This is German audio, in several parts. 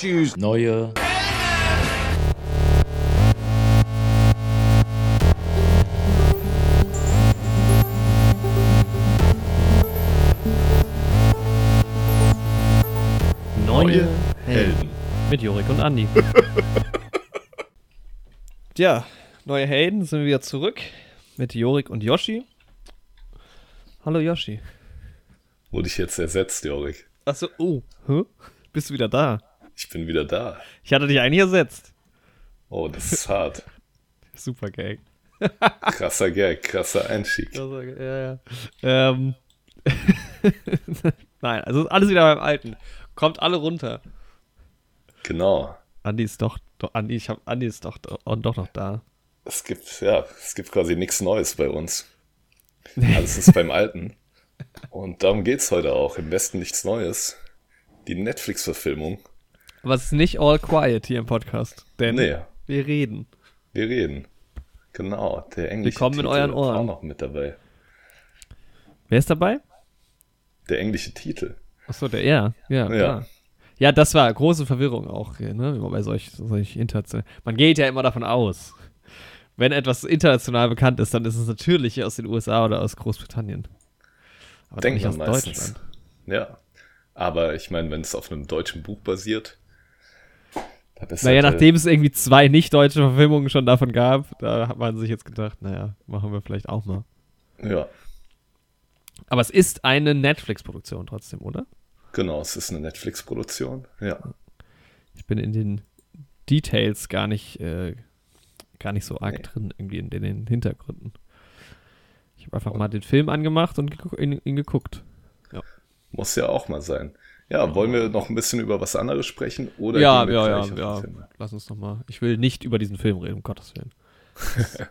Choose neue Neue Helden. Mit Jorik und Andi. Tja, neue Helden sind wir wieder zurück mit Jorik und Yoshi. Hallo Yoshi. Wurde ich jetzt ersetzt, Jorik? Achso, oh, hä? Bist du wieder da? Ich bin wieder da. Ich hatte dich eigentlich ersetzt. Oh, das ist hart. Super Gag. Krasser Gag, krasser Einstieg. Ja, ja. Ähm. Nein, also alles wieder beim Alten. Kommt alle runter. Genau. Andi ist doch, doch Andi, ich hab, Andi ist doch, doch, doch noch da. Es gibt, ja, es gibt quasi nichts Neues bei uns. Alles ist beim Alten. Und darum geht's heute auch. Im Westen nichts Neues. Die Netflix-Verfilmung. Aber es ist nicht all quiet hier im Podcast. Denn Nee. wir reden. Wir reden. Genau, der englische Willkommen in Titel euren ist Ohren. auch noch mit dabei. Wer ist dabei? Der englische Titel. Achso, der er. Ja, klar. Ja, das war große Verwirrung auch hier, ne? Bei solch, solch international. Man geht ja immer davon aus, wenn etwas international bekannt ist, dann ist es natürlich aus den USA oder aus Großbritannien. Aber nicht aus meistens. Deutschland. Ja. Aber ich meine, wenn es auf einem deutschen Buch basiert, Naja, nachdem es irgendwie zwei nicht-deutsche Verfilmungen schon davon gab, da hat man sich jetzt gedacht, naja, machen wir vielleicht auch mal. Ja, Aber es ist eine Netflix-Produktion trotzdem, oder? genau, es ist eine Netflix-Produktion. Ja. Ich bin in den Details gar nicht, äh, gar nicht so arg Nee. drin, irgendwie in, den- den Hintergründen. Ich habe einfach mal den Film angemacht und ihn, ihn geguckt. Muss ja auch mal sein. Ja, wollen wir noch ein bisschen über was anderes sprechen? Oder ja, ja, ja, ja. Lass uns noch mal. Ich will nicht über diesen Film reden, um Gottes Willen.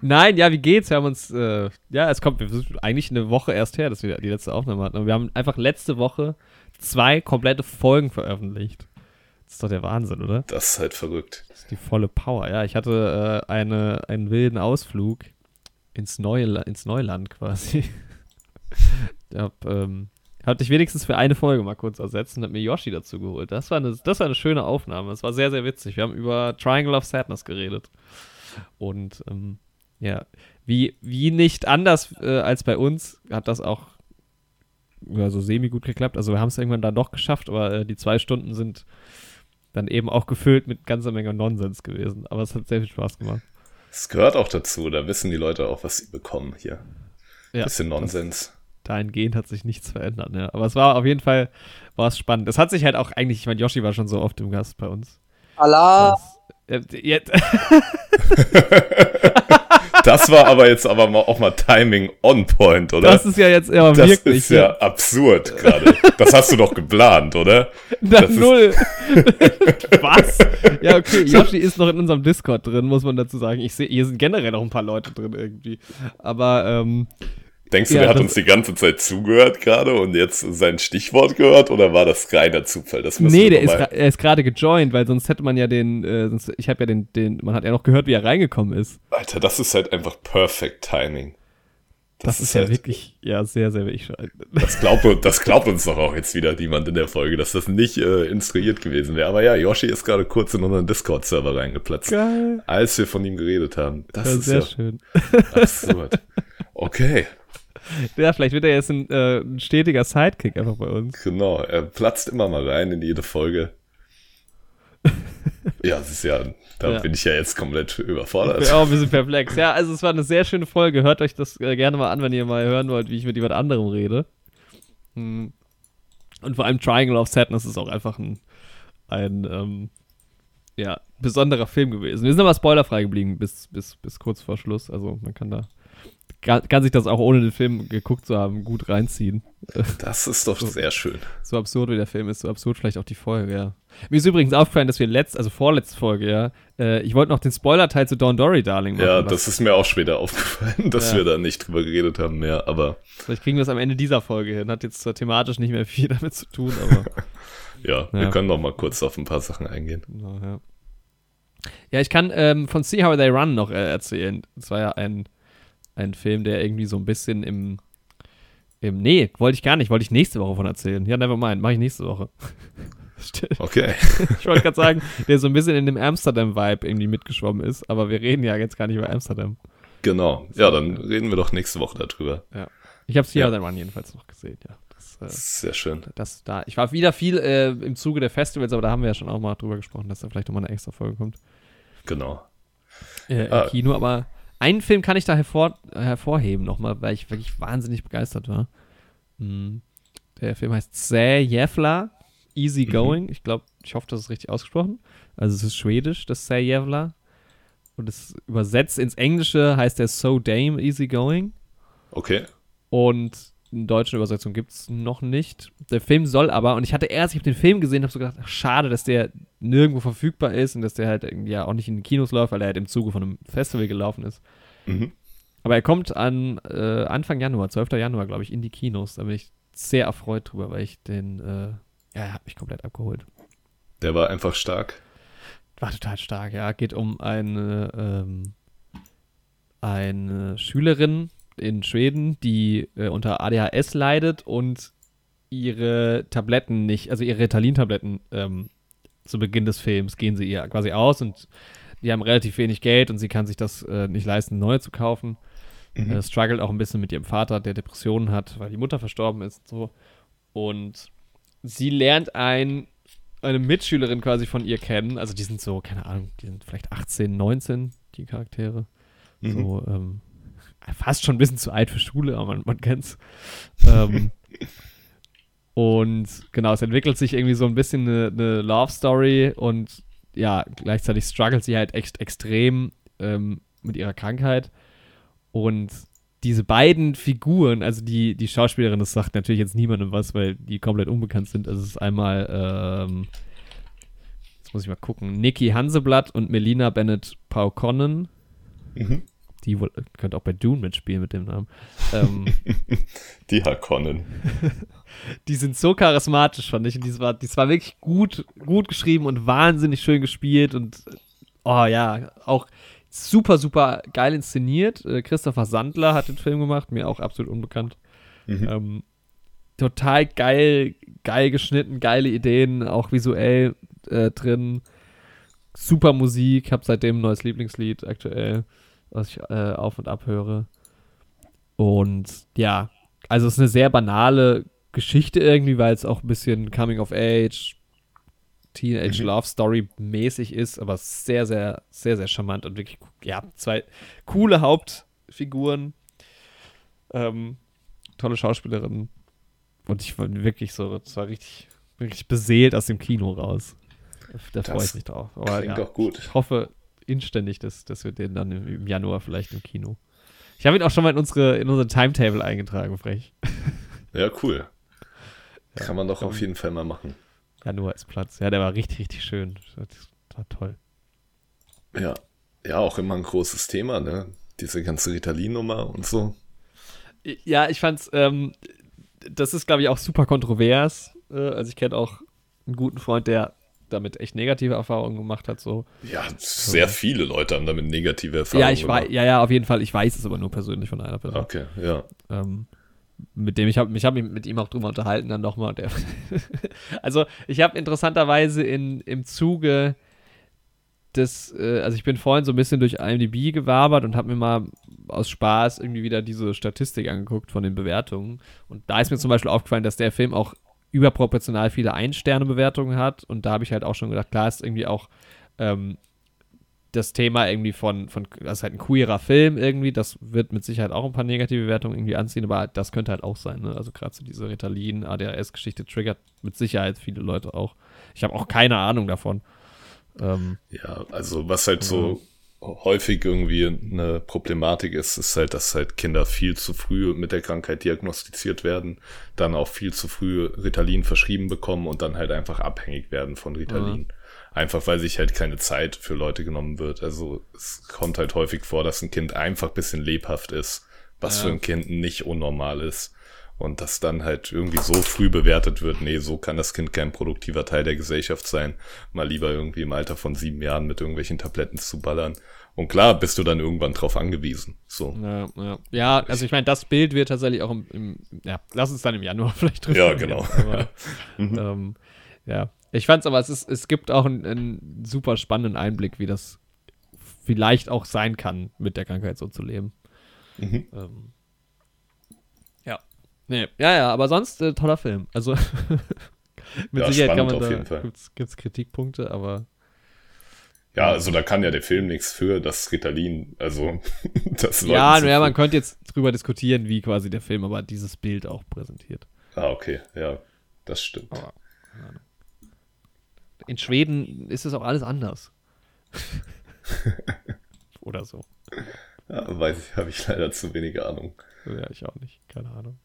Nein, ja, wie geht's? Wir haben uns, äh, ja, es kommt wir sind eigentlich eine Woche erst her, dass wir die letzte Aufnahme hatten. Aber wir haben einfach letzte Woche zwei komplette Folgen veröffentlicht. Das ist doch der Wahnsinn, oder? Das ist halt verrückt. Das ist die volle Power. Ja, ich hatte äh, eine, einen wilden Ausflug ins, Neue, ins Neuland quasi. Ich hab, ähm, hab dich wenigstens für eine Folge mal kurz ersetzt und hab mir Yoshi dazu geholt. Das war, eine, das war eine schöne Aufnahme. Das war sehr, sehr witzig. Wir haben über Triangle of Sadness geredet. Und ähm, ja, wie, wie nicht anders äh, als bei uns hat das auch ja, so semi gut geklappt. Also wir haben es irgendwann dann doch geschafft, aber äh, die zwei Stunden sind dann eben auch gefüllt mit ganzer Menge Nonsens gewesen. Aber es hat sehr viel Spaß gemacht. Es gehört auch dazu, da wissen die Leute auch, was sie bekommen hier. Ja, Bisschen Nonsens. Dahingehend hat sich nichts verändert. Ja. Aber es war auf jeden Fall war es spannend. Es hat sich halt auch eigentlich, ich meine, Yoshi war schon so oft im Gast bei uns. Allah. Das, äh, jetzt, Das war aber jetzt aber mal auch mal Timing on point, oder? das ist ja jetzt aber Das wirklich ist ja absurd gerade. Das hast du doch geplant, oder? Na, das null. Was? Ja, okay, Yoshi ist noch in unserem Discord drin, muss man dazu sagen. Ich sehe, hier sind generell noch ein paar Leute drin irgendwie. Aber, ähm, Denkst du, Ja, der hat das- uns die ganze Zeit zugehört gerade und jetzt sein Stichwort gehört oder war das reiner Zufall? Das nee, der ist, er ist gerade gejoint, weil sonst hätte man ja den, äh, sonst, ich habe ja den, den, man hat ja noch gehört, wie er reingekommen ist. Alter, das ist halt einfach perfect Timing. Das, ist, ja halt- wirklich, ja, sehr, sehr wichtig. Das glaubt, das glaubt uns doch auch jetzt wieder niemand in der Folge, dass das nicht äh, instruiert gewesen wäre. Aber ja, Yoshi ist gerade kurz in unseren Discord-Server reingeplatzt, Geil. als wir von ihm geredet haben. Das Ja, ist sehr ja schön. absurd. Okay, Ja, vielleicht wird er jetzt ein, äh, ein stetiger Sidekick einfach bei uns. genau. Er platzt immer mal rein in jede Folge. Ja, das ist ja, da Ja. bin ich ja jetzt komplett überfordert. Ich bin auch ein bisschen perplex. Ja, also es war eine sehr schöne Folge. Hört euch das äh, gerne mal an, wenn ihr mal hören wollt, wie ich mit jemand anderem rede. Hm. Und vor allem Triangle of Sadness ist auch einfach ein, ein ähm, ja, besonderer Film gewesen. Wir sind aber spoilerfrei geblieben bis, bis, bis kurz vor Schluss. Also man kann da kann, kann sich das auch ohne den Film geguckt zu haben gut reinziehen. Das ist doch sehr schön. So absurd wie der Film ist, so absurd vielleicht auch die Folge, ja. Mir ist übrigens aufgefallen, dass wir letzt, also vorletzte Folge, ja, äh, ich wollte noch den Spoiler-Teil zu Dawn Dory Darling machen. Ja, das ist mir auch später aufgefallen, dass Ja. wir da nicht drüber geredet haben mehr, aber Vielleicht kriegen wir es am Ende dieser Folge hin. Hat jetzt zwar thematisch nicht mehr viel damit zu tun, aber. ja, wir Ja. können noch mal kurz auf ein paar Sachen eingehen. genau, ja. ja, ich kann ähm, von See How They Run noch äh, erzählen. Das war ja ein, ein Film, der irgendwie so ein bisschen im, Ähm, nee, wollte ich gar nicht. Wollte ich nächste Woche von erzählen. Ja, never mind. Mache ich nächste Woche. Okay. ich wollte gerade sagen, der so ein bisschen in dem Amsterdam-Vibe irgendwie mitgeschwommen ist, aber wir reden ja jetzt gar nicht über Amsterdam. Genau. Ja, dann reden wir doch nächste Woche darüber. Ja. Ich habe Here ja. Than Run jedenfalls noch gesehen, ja. Das, äh, Sehr schön. Das, da, ich war wieder viel äh, im Zuge der Festivals, aber da haben wir ja schon auch mal drüber gesprochen, dass da vielleicht nochmal eine extra Folge kommt. Genau. Äh, Im ah. Kino, aber einen Film kann ich da hervor, hervorheben nochmal, weil ich wirklich wahnsinnig begeistert war. Hm. Der Film heißt Zä Jefla, Easy mhm. Going. Mhm. Ich glaube, ich hoffe, das ist richtig ausgesprochen. Also es ist schwedisch, das Zä Jefla. Und es übersetzt ins Englische heißt der So Dame Easy Going. Okay. Und eine deutsche Übersetzung gibt es noch nicht. Der Film soll aber, und ich hatte erst, ich habe den Film gesehen, habe so gedacht, ach, schade, dass der nirgendwo verfügbar ist und dass der halt ja auch nicht in den Kinos läuft, weil er halt im Zuge von einem Festival gelaufen ist. Mhm. Aber er kommt an äh, Anfang Januar, 12. Januar, glaube ich, in die Kinos. Da bin ich sehr erfreut drüber, weil ich den, äh, ja, er hat mich komplett abgeholt. Der war einfach stark. War total stark, ja. Geht um eine, ähm, eine Schülerin, in Schweden, die äh, unter ADHS leidet und ihre Tabletten nicht, also ihre Ritalin-Tabletten ähm, zu Beginn des Films gehen sie ihr quasi aus und die haben relativ wenig Geld und sie kann sich das äh, nicht leisten, neue zu kaufen. Mhm. Äh, struggelt auch ein bisschen mit ihrem Vater, der Depressionen hat, weil die Mutter verstorben ist und so. Und sie lernt ein, eine Mitschülerin quasi von ihr kennen. Also die sind so, keine Ahnung, die sind vielleicht 18, 19, die Charaktere. Mhm. So, ähm, fast schon ein bisschen zu alt für Schule, aber man, man kennt's. Ähm, und genau, es entwickelt sich irgendwie so ein bisschen eine, eine Love Story und ja, gleichzeitig struggelt sie halt echt extrem ähm, mit ihrer Krankheit. Und diese beiden Figuren, also die, die Schauspielerin, das sagt natürlich jetzt niemandem was, weil die komplett unbekannt sind. Also es ist einmal, ähm, jetzt muss ich mal gucken, Nikki Hanseblatt und Melina Bennett Paukonnen. Mhm die könnte auch bei Dune mitspielen mit dem Namen. Ähm, die Harkonnen. die sind so charismatisch, fand ich. Und die war, die war wirklich gut, gut geschrieben und wahnsinnig schön gespielt und oh ja, auch super, super geil inszeniert. Äh, Christopher Sandler hat den Film gemacht, mir auch absolut unbekannt. Mhm. Ähm, total geil, geil geschnitten, geile Ideen, auch visuell äh, drin. Super Musik, hab seitdem ein neues Lieblingslied aktuell was ich äh, auf und ab höre. Und ja, also es ist eine sehr banale Geschichte irgendwie, weil es auch ein bisschen Coming of Age, Teenage mhm. Love Story mäßig ist, aber sehr, sehr, sehr, sehr charmant und wirklich, ja, zwei coole Hauptfiguren, ähm, tolle Schauspielerinnen und ich war wirklich so, das war richtig, richtig beseelt aus dem Kino raus. Da freue ich mich drauf. Aber, klingt ja, doch gut. Ich hoffe, inständig, dass, dass wir den dann im Januar vielleicht im Kino. Ich habe ihn auch schon mal in unsere, in unsere Timetable eingetragen, frech. Ja, cool. Ja, Kann man doch auf jeden Fall mal machen. Januar ist Platz. Ja, der war richtig, richtig schön. Das war toll. Ja. Ja, auch immer ein großes Thema, ne? Diese ganze Ritalin-Nummer und so. Ja, ich fand's, ähm, das ist, glaube ich, auch super kontrovers. Äh, also ich kenne auch einen guten Freund, der damit echt negative Erfahrungen gemacht hat. So. Ja, sehr viele Leute haben damit negative Erfahrungen ja, ich gemacht. Ja, ja, auf jeden Fall. Ich weiß es aber nur persönlich von einer Person. Okay, ja. Ähm, mit dem ich habe mich hab mit ihm auch drüber unterhalten dann nochmal. also ich habe interessanterweise in, im Zuge des, äh, also ich bin vorhin so ein bisschen durch IMDb gewabert und habe mir mal aus Spaß irgendwie wieder diese Statistik angeguckt von den Bewertungen. Und da ist mir zum Beispiel aufgefallen, dass der Film auch überproportional viele Ein-Sterne-Bewertungen hat. Und da habe ich halt auch schon gedacht, klar ist irgendwie auch ähm, das Thema irgendwie von, von, das ist halt ein queerer Film irgendwie, das wird mit Sicherheit auch ein paar negative Bewertungen irgendwie anziehen, aber das könnte halt auch sein, ne? Also gerade so diese Ritalin, ADHS-Geschichte triggert mit Sicherheit viele Leute auch. Ich habe auch keine Ahnung davon. Ähm, ja, also was halt so häufig irgendwie eine Problematik ist, ist halt, dass halt Kinder viel zu früh mit der Krankheit diagnostiziert werden, dann auch viel zu früh Ritalin verschrieben bekommen und dann halt einfach abhängig werden von Ritalin. Mhm. Einfach weil sich halt keine Zeit für Leute genommen wird. Also es kommt halt häufig vor, dass ein Kind einfach bisschen lebhaft ist, was ja. für ein Kind nicht unnormal ist. Und dass dann halt irgendwie so früh bewertet wird, nee, so kann das Kind kein produktiver Teil der Gesellschaft sein, mal lieber irgendwie im Alter von sieben Jahren mit irgendwelchen Tabletten zu ballern. Und klar, bist du dann irgendwann drauf angewiesen. So. Ja, ja. ja also ich meine, das Bild wird tatsächlich auch im, im, ja, lass uns dann im Januar vielleicht drüber Ja, genau. Aber, mhm. ähm, ja, ich fand's aber, es, ist, es gibt auch einen, einen super spannenden Einblick, wie das vielleicht auch sein kann, mit der Krankheit so zu leben. Mhm. Ähm. Nee, ja, ja, aber sonst äh, toller Film. Also mit ja, Sicherheit kann man da gibt's, gibt's Kritikpunkte, aber ja, also da kann ja der Film nichts für, das Ritalin, also das Ja, ja, man könnte jetzt drüber diskutieren, wie quasi der Film aber dieses Bild auch präsentiert. Ah, okay, ja, das stimmt. Aber, in Schweden ist es auch alles anders. Oder so. Ja, weiß ich, habe ich leider zu wenig Ahnung. Ja, ich auch nicht, keine Ahnung.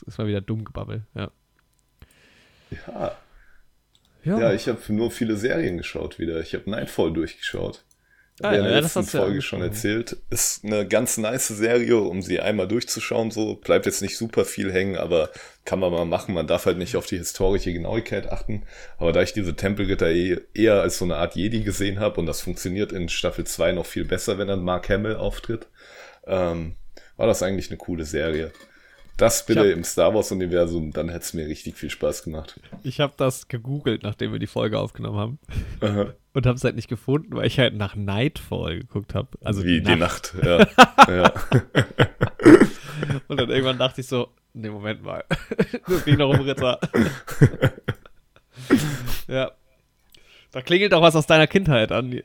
Das ist mal wieder dumm gebabbel, ja. Ja, ja, ja ich habe nur viele Serien geschaut wieder. Ich habe Nightfall durchgeschaut. Ah, ja, in der ja, letzten Folge ja schon erzählt. Ist eine ganz nice Serie, um sie einmal durchzuschauen. So bleibt jetzt nicht super viel hängen, aber kann man mal machen. Man darf halt nicht auf die historische Genauigkeit achten. Aber da ich diese Tempelritter eh, eher als so eine Art Jedi gesehen habe und das funktioniert in Staffel 2 noch viel besser, wenn dann Mark Hamill auftritt, ähm, war das eigentlich eine coole Serie. Das bitte hab, im Star Wars-Universum, dann hätte es mir richtig viel Spaß gemacht. Ich habe das gegoogelt, nachdem wir die Folge aufgenommen haben. Aha. Und habe es halt nicht gefunden, weil ich halt nach Nightfall geguckt habe. Also Wie die Nacht, die Nacht ja. ja. Und dann irgendwann dachte ich so, nee, Moment mal. das ging noch um Ritter. ja. Da klingelt doch was aus deiner Kindheit an.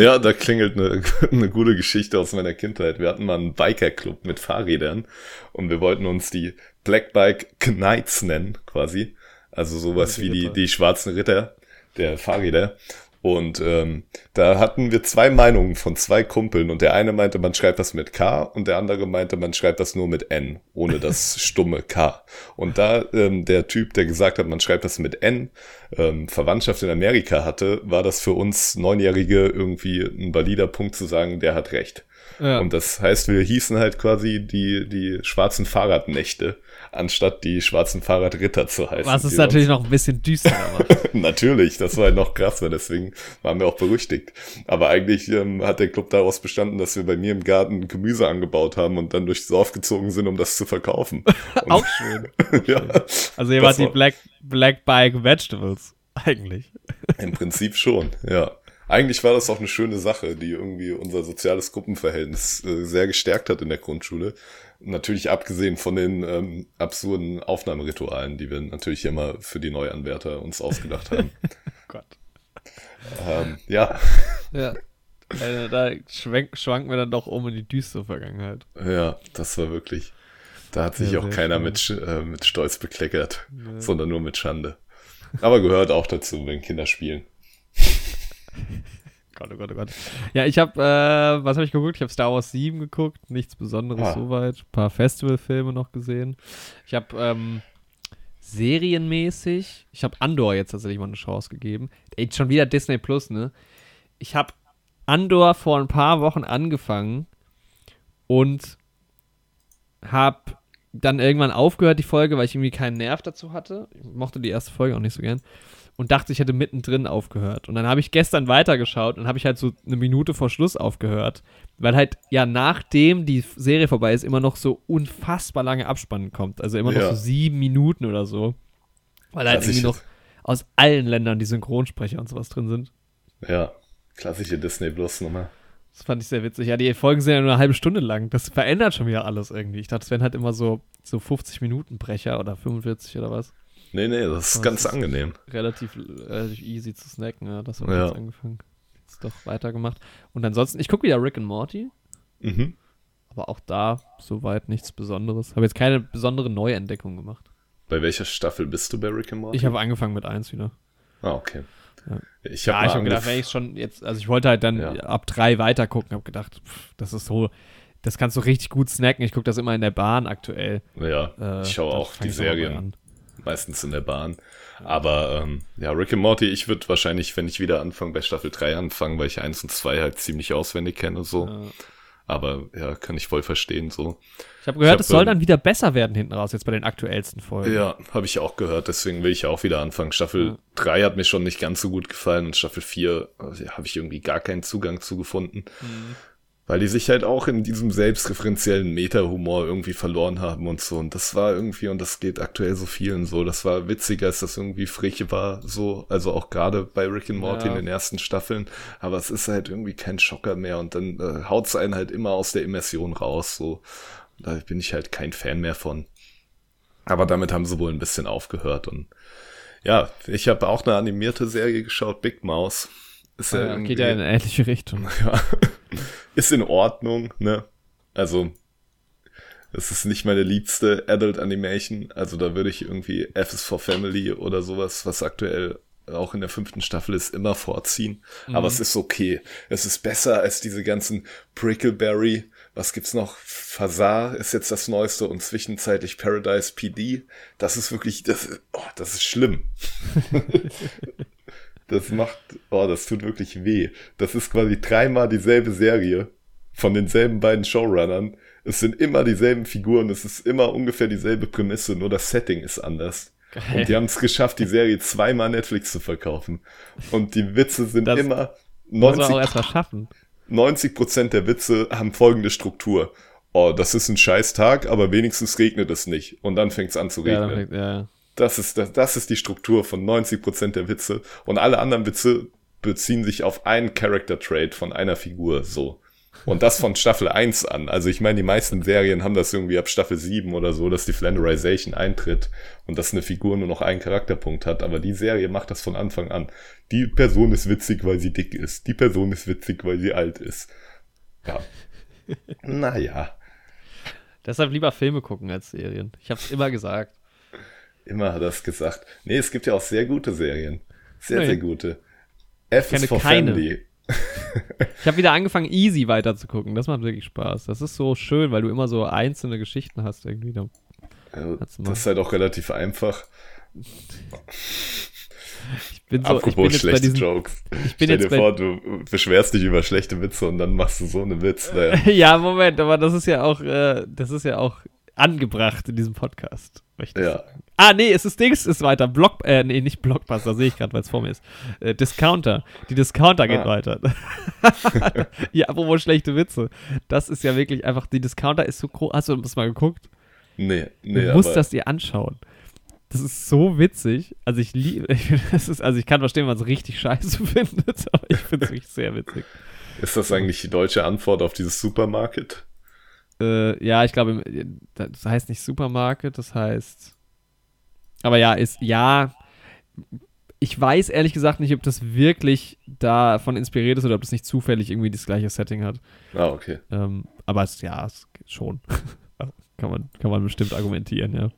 Ja, da klingelt eine, eine gute Geschichte aus meiner Kindheit. Wir hatten mal einen Biker-Club mit Fahrrädern und wir wollten uns die Black Bike Knights nennen, quasi. Also sowas wie die, die schwarzen Ritter der Fahrräder. Und ähm, da hatten wir zwei Meinungen von zwei Kumpeln und der eine meinte, man schreibt das mit K und der andere meinte, man schreibt das nur mit N, ohne das stumme K. Und da ähm, der Typ, der gesagt hat, man schreibt das mit N, ähm, Verwandtschaft in Amerika hatte, war das für uns Neunjährige irgendwie ein valider Punkt zu sagen, der hat recht. Ja. Und das heißt, wir hießen halt quasi die, die schwarzen Fahrradnächte anstatt die schwarzen Fahrradritter zu heißen. Was es natürlich noch ein bisschen düsterer macht. natürlich, das war halt noch krasser, deswegen waren wir auch berüchtigt. Aber eigentlich ähm, hat der Club daraus bestanden, dass wir bei mir im Garten Gemüse angebaut haben und dann durchs Dorf gezogen sind, um das zu verkaufen. auch schön. ja, also ihr wart die Black, Black Bike Vegetables, eigentlich. Im Prinzip schon, ja. Eigentlich war das auch eine schöne Sache, die irgendwie unser soziales Gruppenverhältnis äh, sehr gestärkt hat in der Grundschule. Natürlich abgesehen von den ähm, absurden Aufnahmeritualen, die wir natürlich immer für die Neuanwärter uns ausgedacht haben. Gott. Ähm, ja. Ja. Also da schwenk, schwanken wir dann doch um in die düstere Vergangenheit. Ja, das war wirklich. Da hat sich sehr, auch keiner mit, äh, mit Stolz bekleckert, ja. sondern nur mit Schande. Aber gehört auch dazu, wenn Kinder spielen. Gott, oh Gott, oh Gott. Ja, ich habe, äh, was habe ich geguckt? Ich habe Star Wars 7 geguckt, nichts Besonderes ah. soweit. Ein paar Festivalfilme noch gesehen. Ich habe ähm, serienmäßig, ich habe Andor jetzt tatsächlich mal eine Chance gegeben. Ey, schon wieder Disney Plus, ne? Ich habe Andor vor ein paar Wochen angefangen und habe dann irgendwann aufgehört, die Folge, weil ich irgendwie keinen Nerv dazu hatte. Ich mochte die erste Folge auch nicht so gern und dachte, ich hätte mittendrin aufgehört. Und dann habe ich gestern weitergeschaut und habe ich halt so eine Minute vor Schluss aufgehört, weil halt ja nachdem die Serie vorbei ist, immer noch so unfassbar lange Abspannen kommt. Also immer noch ja. so sieben Minuten oder so. Weil halt irgendwie noch aus allen Ländern die Synchronsprecher und sowas drin sind. Ja, klassische Disney Plus Nummer. Das fand ich sehr witzig. Ja, die Folgen sind ja nur eine halbe Stunde lang. Das verändert schon wieder alles irgendwie. Ich dachte, es wären halt immer so, so 50 Minuten Brecher oder 45 oder was. Nee, nee, das ist das ganz ist angenehm. Relativ, relativ easy zu snacken, ja. Das haben wir ja. jetzt angefangen. Jetzt doch weitergemacht. Und ansonsten, ich gucke wieder Rick and Morty. Mhm. Aber auch da soweit nichts Besonderes. Habe jetzt keine besondere Neuentdeckung gemacht. Bei welcher Staffel bist du bei Rick and Morty? Ich habe angefangen mit 1 wieder. Ah, okay. Ja. Ich habe ja, hab gedacht, wenn ich schon jetzt, also ich wollte halt dann ja. ab drei weiter gucken, habe gedacht, pff, das ist so, das kannst du richtig gut snacken. Ich gucke das immer in der Bahn aktuell. Ja, äh, ich schaue auch die Serien meistens in der Bahn. Aber ähm, ja, Rick and Morty, ich würde wahrscheinlich, wenn ich wieder anfange, bei Staffel 3 anfangen, weil ich 1 und 2 halt ziemlich auswendig kenne und so. Ja. Aber ja, kann ich voll verstehen so. Ich habe gehört, ich hab, es soll ähm, dann wieder besser werden hinten raus, jetzt bei den aktuellsten Folgen. Ja, habe ich auch gehört, deswegen will ich auch wieder anfangen. Staffel ja. 3 hat mir schon nicht ganz so gut gefallen und Staffel 4 also, habe ich irgendwie gar keinen Zugang zu gefunden. Mhm weil die sich halt auch in diesem selbstreferenziellen Meta-Humor irgendwie verloren haben und so. Und das war irgendwie, und das geht aktuell so vielen so, das war witziger, als das irgendwie frech war, so, also auch gerade bei Rick and Morty ja. in den ersten Staffeln, aber es ist halt irgendwie kein Schocker mehr und dann äh, haut's einen halt immer aus der Immersion raus, so. Da bin ich halt kein Fan mehr von. Aber damit haben sie wohl ein bisschen aufgehört und ja, ich habe auch eine animierte Serie geschaut, Big Mouse. Ist ja, ja geht ja in eine ähnliche Richtung. Ja ist in Ordnung, ne? Also, es ist nicht meine liebste Adult Animation. Also da würde ich irgendwie F is for Family oder sowas, was aktuell auch in der fünften Staffel ist, immer vorziehen. Mhm. Aber es ist okay. Es ist besser als diese ganzen Prickleberry. Was gibt's noch? Fazar ist jetzt das Neueste und zwischenzeitlich Paradise PD. Das ist wirklich, das, oh, das ist schlimm. Das macht, oh, das tut wirklich weh. Das ist quasi dreimal dieselbe Serie von denselben beiden Showrunnern. Es sind immer dieselben Figuren, es ist immer ungefähr dieselbe Prämisse, nur das Setting ist anders. Geil. Und die haben es geschafft, die Serie zweimal Netflix zu verkaufen. Und die Witze sind das immer 90, 90 Prozent der Witze haben folgende Struktur. Oh, das ist ein scheiß Tag, aber wenigstens regnet es nicht. Und dann fängt es an zu regnen. Ja, ja. Das ist, das, das ist die Struktur von 90% der Witze. Und alle anderen Witze beziehen sich auf einen Character-Trait von einer Figur, so. Und das von Staffel 1 an. Also ich meine, die meisten Serien haben das irgendwie ab Staffel 7 oder so, dass die Flanderization eintritt und dass eine Figur nur noch einen Charakterpunkt hat. Aber die Serie macht das von Anfang an. Die Person ist witzig, weil sie dick ist. Die Person ist witzig, weil sie alt ist. Ja. naja. Deshalb lieber Filme gucken als Serien. Ich hab's immer gesagt. Immer hat er es gesagt. Nee, es gibt ja auch sehr gute Serien. Sehr, nee. sehr gute. F ist for keine. Family. ich habe wieder angefangen, easy weiter zu gucken. Das macht wirklich Spaß. Das ist so schön, weil du immer so einzelne Geschichten hast irgendwie. Da ja, das ist halt auch relativ einfach. Ich bin so, Apropos ich bin schlechte diesen, Jokes. Ich bin Stell dir vor, du beschwerst dich über schlechte Witze und dann machst du so eine Witz. Naja. ja, Moment, aber das ist ja auch, äh, das ist ja auch angebracht in diesem Podcast. Ja. Ah, nee, es ist Dings, ist weiter. Block, äh, nee, nicht Blockbuster, sehe ich gerade, weil es vor mir ist. Äh, Discounter. Die Discounter geht ah. weiter. ja, apropos schlechte Witze. Das ist ja wirklich einfach, die Discounter ist so groß. Hast du das mal geguckt? Nee, nee. Du musst das dir anschauen. Das ist so witzig. Also ich liebe, also ich kann verstehen, wenn man es richtig scheiße findet, aber ich finde es wirklich sehr witzig. Ist das eigentlich die deutsche Antwort auf dieses Supermarket? Äh, ja, ich glaube, das heißt nicht Supermarket, das heißt. Aber ja, ist ja. Ich weiß ehrlich gesagt nicht, ob das wirklich davon inspiriert ist oder ob das nicht zufällig irgendwie das gleiche Setting hat. Ah, okay. Ähm, aber es, ja, es geht schon. kann, man, kann man bestimmt argumentieren, ja.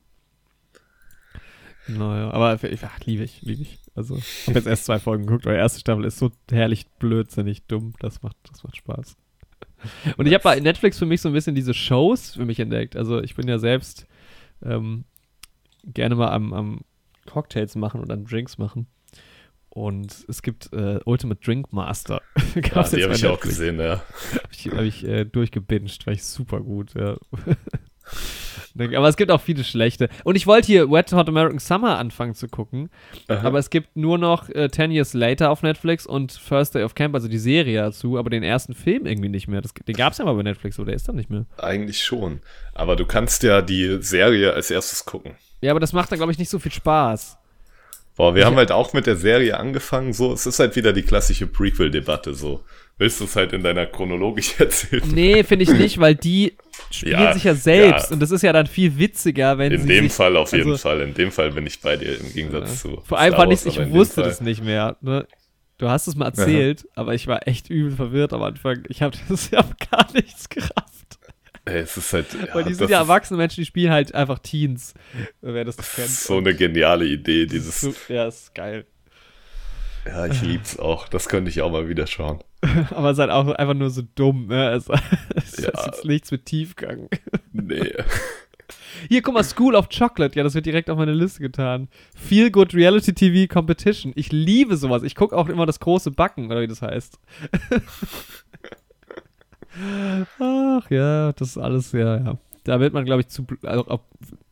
Naja, aber ja, liebe ich, liebe ich. Also, ich habe jetzt erst zwei Folgen geguckt, aber die erste Staffel ist so herrlich blödsinnig dumm. Das macht, das macht Spaß. Und ich habe bei Netflix für mich so ein bisschen diese Shows für mich entdeckt. Also ich bin ja selbst ähm, gerne mal am, am Cocktails machen und an Drinks machen. Und es gibt äh, Ultimate Drink Master. ja, die habe ich auch gesehen, ja. Habe ich, hab ich äh, durchgebinged, war ich super gut, ja. Aber es gibt auch viele schlechte. Und ich wollte hier Wet Hot American Summer anfangen zu gucken. Aha. Aber es gibt nur noch äh, 10 Years Later auf Netflix und First Day of Camp, also die Serie dazu, aber den ersten Film irgendwie nicht mehr. Das, den gab es ja mal bei Netflix, oder ist er nicht mehr? Eigentlich schon. Aber du kannst ja die Serie als erstes gucken. Ja, aber das macht dann, glaube ich, nicht so viel Spaß. Boah, wir ich haben halt auch mit der Serie angefangen, so. Es ist halt wieder die klassische Prequel-Debatte, so. Willst du es halt in deiner chronologisch erzählen? Nee, finde ich nicht, weil die spielen ja, sich ja selbst ja. und das ist ja dann viel witziger, wenn in sie. In dem sich, Fall auf jeden also, Fall. In dem Fall bin ich bei dir im Gegensatz ja. zu. Vor allem fand ich, ich wusste das nicht mehr. Ne? Du hast es mal erzählt, aber ich war echt übel verwirrt am Anfang. Ich habe das ja gar nichts gerafft. Es ist halt. Ja, Weil die sind ja erwachsene Menschen, die spielen halt einfach Teens. Wer das, das kennt. So eine geniale Idee, dieses. ja, ist geil. Ja, ich lieb's auch. Das könnte ich auch mal wieder schauen. Aber es ist halt auch einfach nur so dumm, ne? Es, es ja. ist jetzt nichts mit Tiefgang. Nee. Hier, guck mal, School of Chocolate. Ja, das wird direkt auf meine Liste getan. Feel Good Reality TV Competition. Ich liebe sowas. Ich gucke auch immer das große Backen, oder wie das heißt. Ach ja, das ist alles, ja, ja. Da wird man, glaube ich, zu, also auch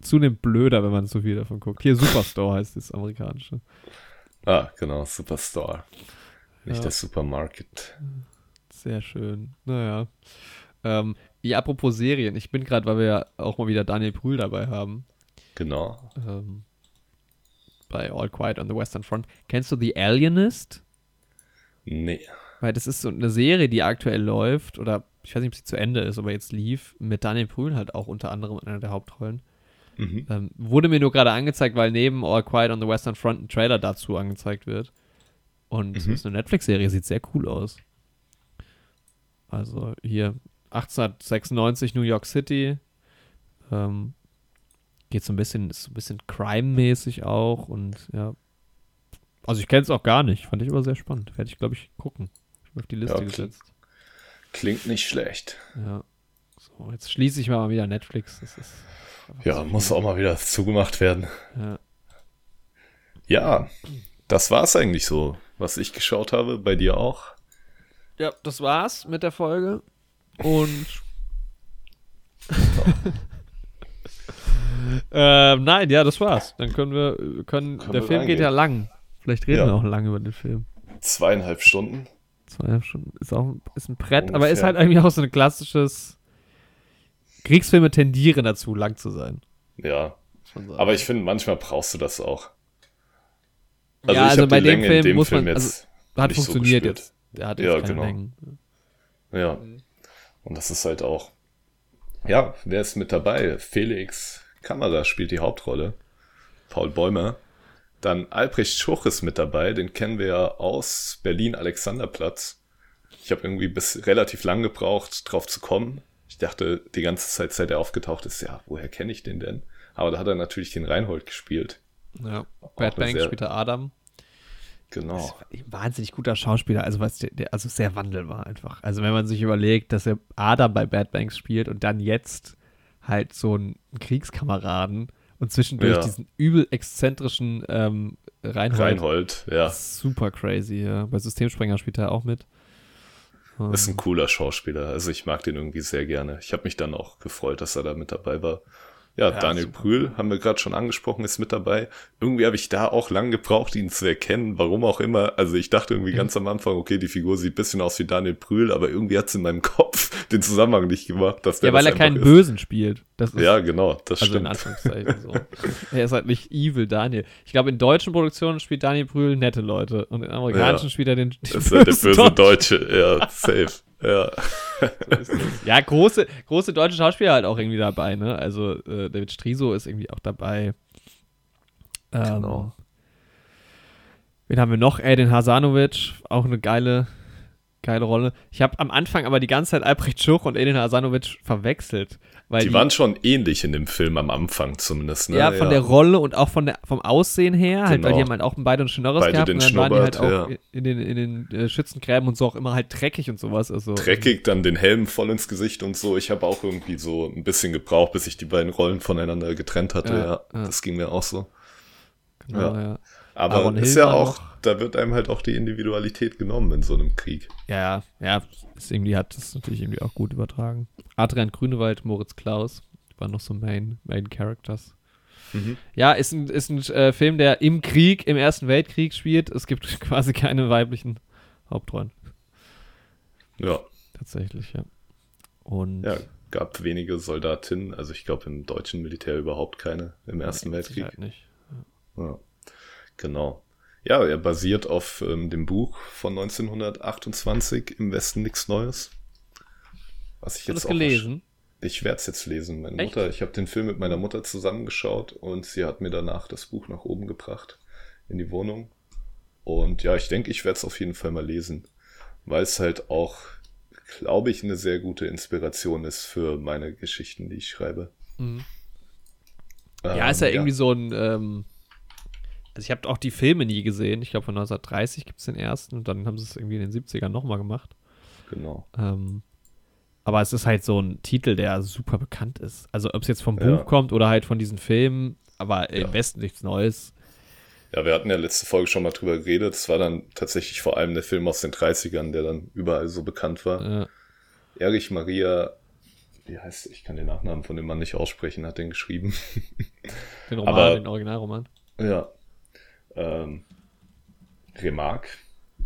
zunehmend blöder, wenn man so viel davon guckt. Hier Superstore heißt das amerikanische. Ah, genau, Superstore. Nicht ja. das Supermarket. Sehr schön. Naja. Ähm, ja, apropos Serien. Ich bin gerade, weil wir ja auch mal wieder Daniel Brühl dabei haben. Genau. Ähm, bei All Quiet on the Western Front. Kennst du The Alienist? Nee. Weil das ist so eine Serie, die aktuell läuft, oder ich weiß nicht, ob sie zu Ende ist, aber jetzt lief, mit Daniel Brühl halt auch unter anderem in einer der Hauptrollen. Mhm. Ähm, wurde mir nur gerade angezeigt, weil neben All Quiet on the Western Front ein Trailer dazu angezeigt wird. Und es mhm. ist eine Netflix-Serie, sieht sehr cool aus. Also hier 1896 New York City. Ähm, geht so ein bisschen, ist so ein bisschen Crime-mäßig auch und ja. Also ich kenne es auch gar nicht, fand ich aber sehr spannend. Werde ich, glaube ich, gucken. Ich bin auf die Liste ja, gesetzt. Klingt nicht schlecht. Ja. So, jetzt schließe ich mal wieder Netflix. Das ist ja, so muss auch mal wieder zugemacht werden. Ja. Ja, das war es eigentlich so, was ich geschaut habe. Bei dir auch? Ja, das war's mit der Folge. Und. ähm, nein, ja, das war's. Dann können wir, können, können der wir Film reingehen. geht ja lang. Vielleicht reden ja. wir auch lang über den Film. Zweieinhalb Stunden. Zweieinhalb Stunden ist auch ist ein Brett, Ungefähr. aber ist halt irgendwie auch so ein klassisches. Kriegsfilme tendieren dazu, lang zu sein. Ja. Aber ich finde, manchmal brauchst du das auch. Also ja, also bei dem Film dem muss Film man, also, hat funktioniert so jetzt. Der hat jetzt ja, genau. Längen. Ja. Und das ist halt auch. Ja, wer ist mit dabei? Felix Kamera spielt die Hauptrolle. Paul Bäumer. Dann Albrecht Schuch ist mit dabei, den kennen wir ja aus Berlin Alexanderplatz. Ich habe irgendwie bis relativ lang gebraucht, drauf zu kommen. Ich dachte die ganze Zeit, seit er aufgetaucht ist, ja, woher kenne ich den denn? Aber da hat er natürlich den Reinhold gespielt. Ja, Bad Bank spielt er Adam. Genau. Wahnsinnig guter Schauspieler, also was der, der, also sehr wandelbar einfach. Also wenn man sich überlegt, dass er Adam bei Bad Banks spielt und dann jetzt halt so einen Kriegskameraden und zwischendurch ja. diesen übel exzentrischen ähm, Reinhold. Reinhold, ja. Super crazy, ja. Bei Systemsprenger spielt er auch mit. Ist ein cooler Schauspieler. Also ich mag den irgendwie sehr gerne. Ich habe mich dann auch gefreut, dass er da mit dabei war. Ja, ja Daniel super. Brühl, haben wir gerade schon angesprochen, ist mit dabei. Irgendwie habe ich da auch lang gebraucht, ihn zu erkennen, warum auch immer. Also ich dachte irgendwie mhm. ganz am Anfang, okay, die Figur sieht ein bisschen aus wie Daniel Brühl, aber irgendwie hat es in meinem Kopf den Zusammenhang nicht gemacht. Dass der ja, weil er keinen ist. Bösen spielt. Ist, ja, genau, das also stimmt. in Anführungszeichen so. er ist halt nicht evil Daniel. Ich glaube, in deutschen Produktionen spielt Daniel Brühl nette Leute und in amerikanischen ja. spielt er den, den Das ist halt der böse Deutsche, ja, safe. Ja. So ja, große, große deutsche Schauspieler halt auch irgendwie dabei, ne? Also äh, David Striso ist irgendwie auch dabei. Ähm, genau. Wen haben wir noch? Eden Hasanovic, auch eine geile, geile Rolle. Ich habe am Anfang aber die ganze Zeit Albrecht Schuch und Edin Hasanovic verwechselt. Die, die, waren schon ähnlich in dem Film am Anfang zumindest. Ne? Ja, von ja. der Rolle und auch von der, vom Aussehen her. Genau. Halt, weil die genau. haben halt auch beide einen Schnörres gehabt und dann waren die halt auch ja. in den, in den äh, Schützengräben und so auch immer halt dreckig und sowas. Also, dreckig, dann den Helm voll ins Gesicht und so. Ich habe auch irgendwie so ein bisschen gebraucht, bis ich die beiden Rollen voneinander getrennt hatte. Ja, ja. das ging mir auch so. Genau, ja. Aber Aaron ist ja auch, noch. da wird einem halt auch die Individualität genommen in so einem Krieg. Ja, ja, ist irgendwie hat das natürlich irgendwie auch gut übertragen. Adrian Grünewald, Moritz Klaus, waren noch so Main, Main Characters. Mhm. Ja, ist ein, ist ein äh, Film, der im Krieg, im Ersten Weltkrieg spielt. Es gibt quasi keine weiblichen Hauptrollen. Ja. Tatsächlich, ja. Und ja, gab wenige Soldatinnen, also ich glaube im deutschen Militär überhaupt keine im Ersten Weltkrieg. Halt nicht. Ja. ja. Genau. Ja, er basiert auf ähm, dem Buch von 1928 Im Westen nichts Neues. Was ich Hast jetzt auch gelesen? Ich werde es jetzt lesen. Meine Echt? Mutter, ich habe den Film mit meiner Mutter zusammengeschaut und sie hat mir danach das Buch nach oben gebracht in die Wohnung. Und ja, ich denke, ich werde es auf jeden Fall mal lesen, weil es halt auch, glaube ich, eine sehr gute Inspiration ist für meine Geschichten, die ich schreibe. Mhm. Ähm, ja, ist ja, ja, irgendwie so ein ähm, also ich habe auch die Filme nie gesehen. Ich glaube von 1930 gibt es den ersten und dann haben sie es irgendwie in den 70ern nochmal gemacht. Genau. Ähm, aber es ist halt so ein Titel, der super bekannt ist. Also ob es jetzt vom ja. Buch kommt oder halt von diesen Filmen, aber ja. im Westen nichts Neues. Ja, wir hatten ja letzte Folge schon mal drüber geredet. Es war dann tatsächlich vor allem der Film aus den 30ern, der dann überall so bekannt war. Ja. Erich Maria, wie heißt, ich kann den Nachnamen von dem Mann nicht aussprechen, hat den geschrieben. Den Roman, Aber, den Originalroman. Ja. Ähm, Remarque.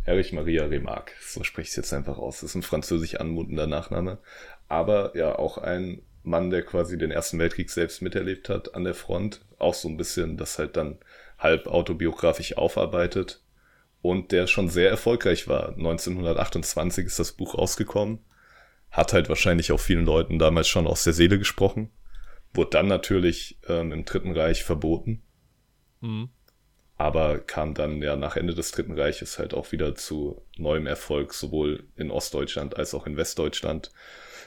Erich Maria Remarque. So spreche ich es jetzt einfach aus. Das ist ein französisch anmutender Nachname. Aber ja, auch ein Mann, der quasi den Ersten Weltkrieg selbst miterlebt hat an der Front. Auch so ein bisschen das halt dann halb autobiografisch aufarbeitet. Und der schon sehr erfolgreich war. 1928 ist das Buch rausgekommen. Hat halt wahrscheinlich auch vielen Leuten damals schon aus der Seele gesprochen. Wurde dann natürlich ähm, im Dritten Reich verboten. Mhm. Aber kam dann ja nach Ende des Dritten Reiches halt auch wieder zu neuem Erfolg, sowohl in Ostdeutschland als auch in Westdeutschland,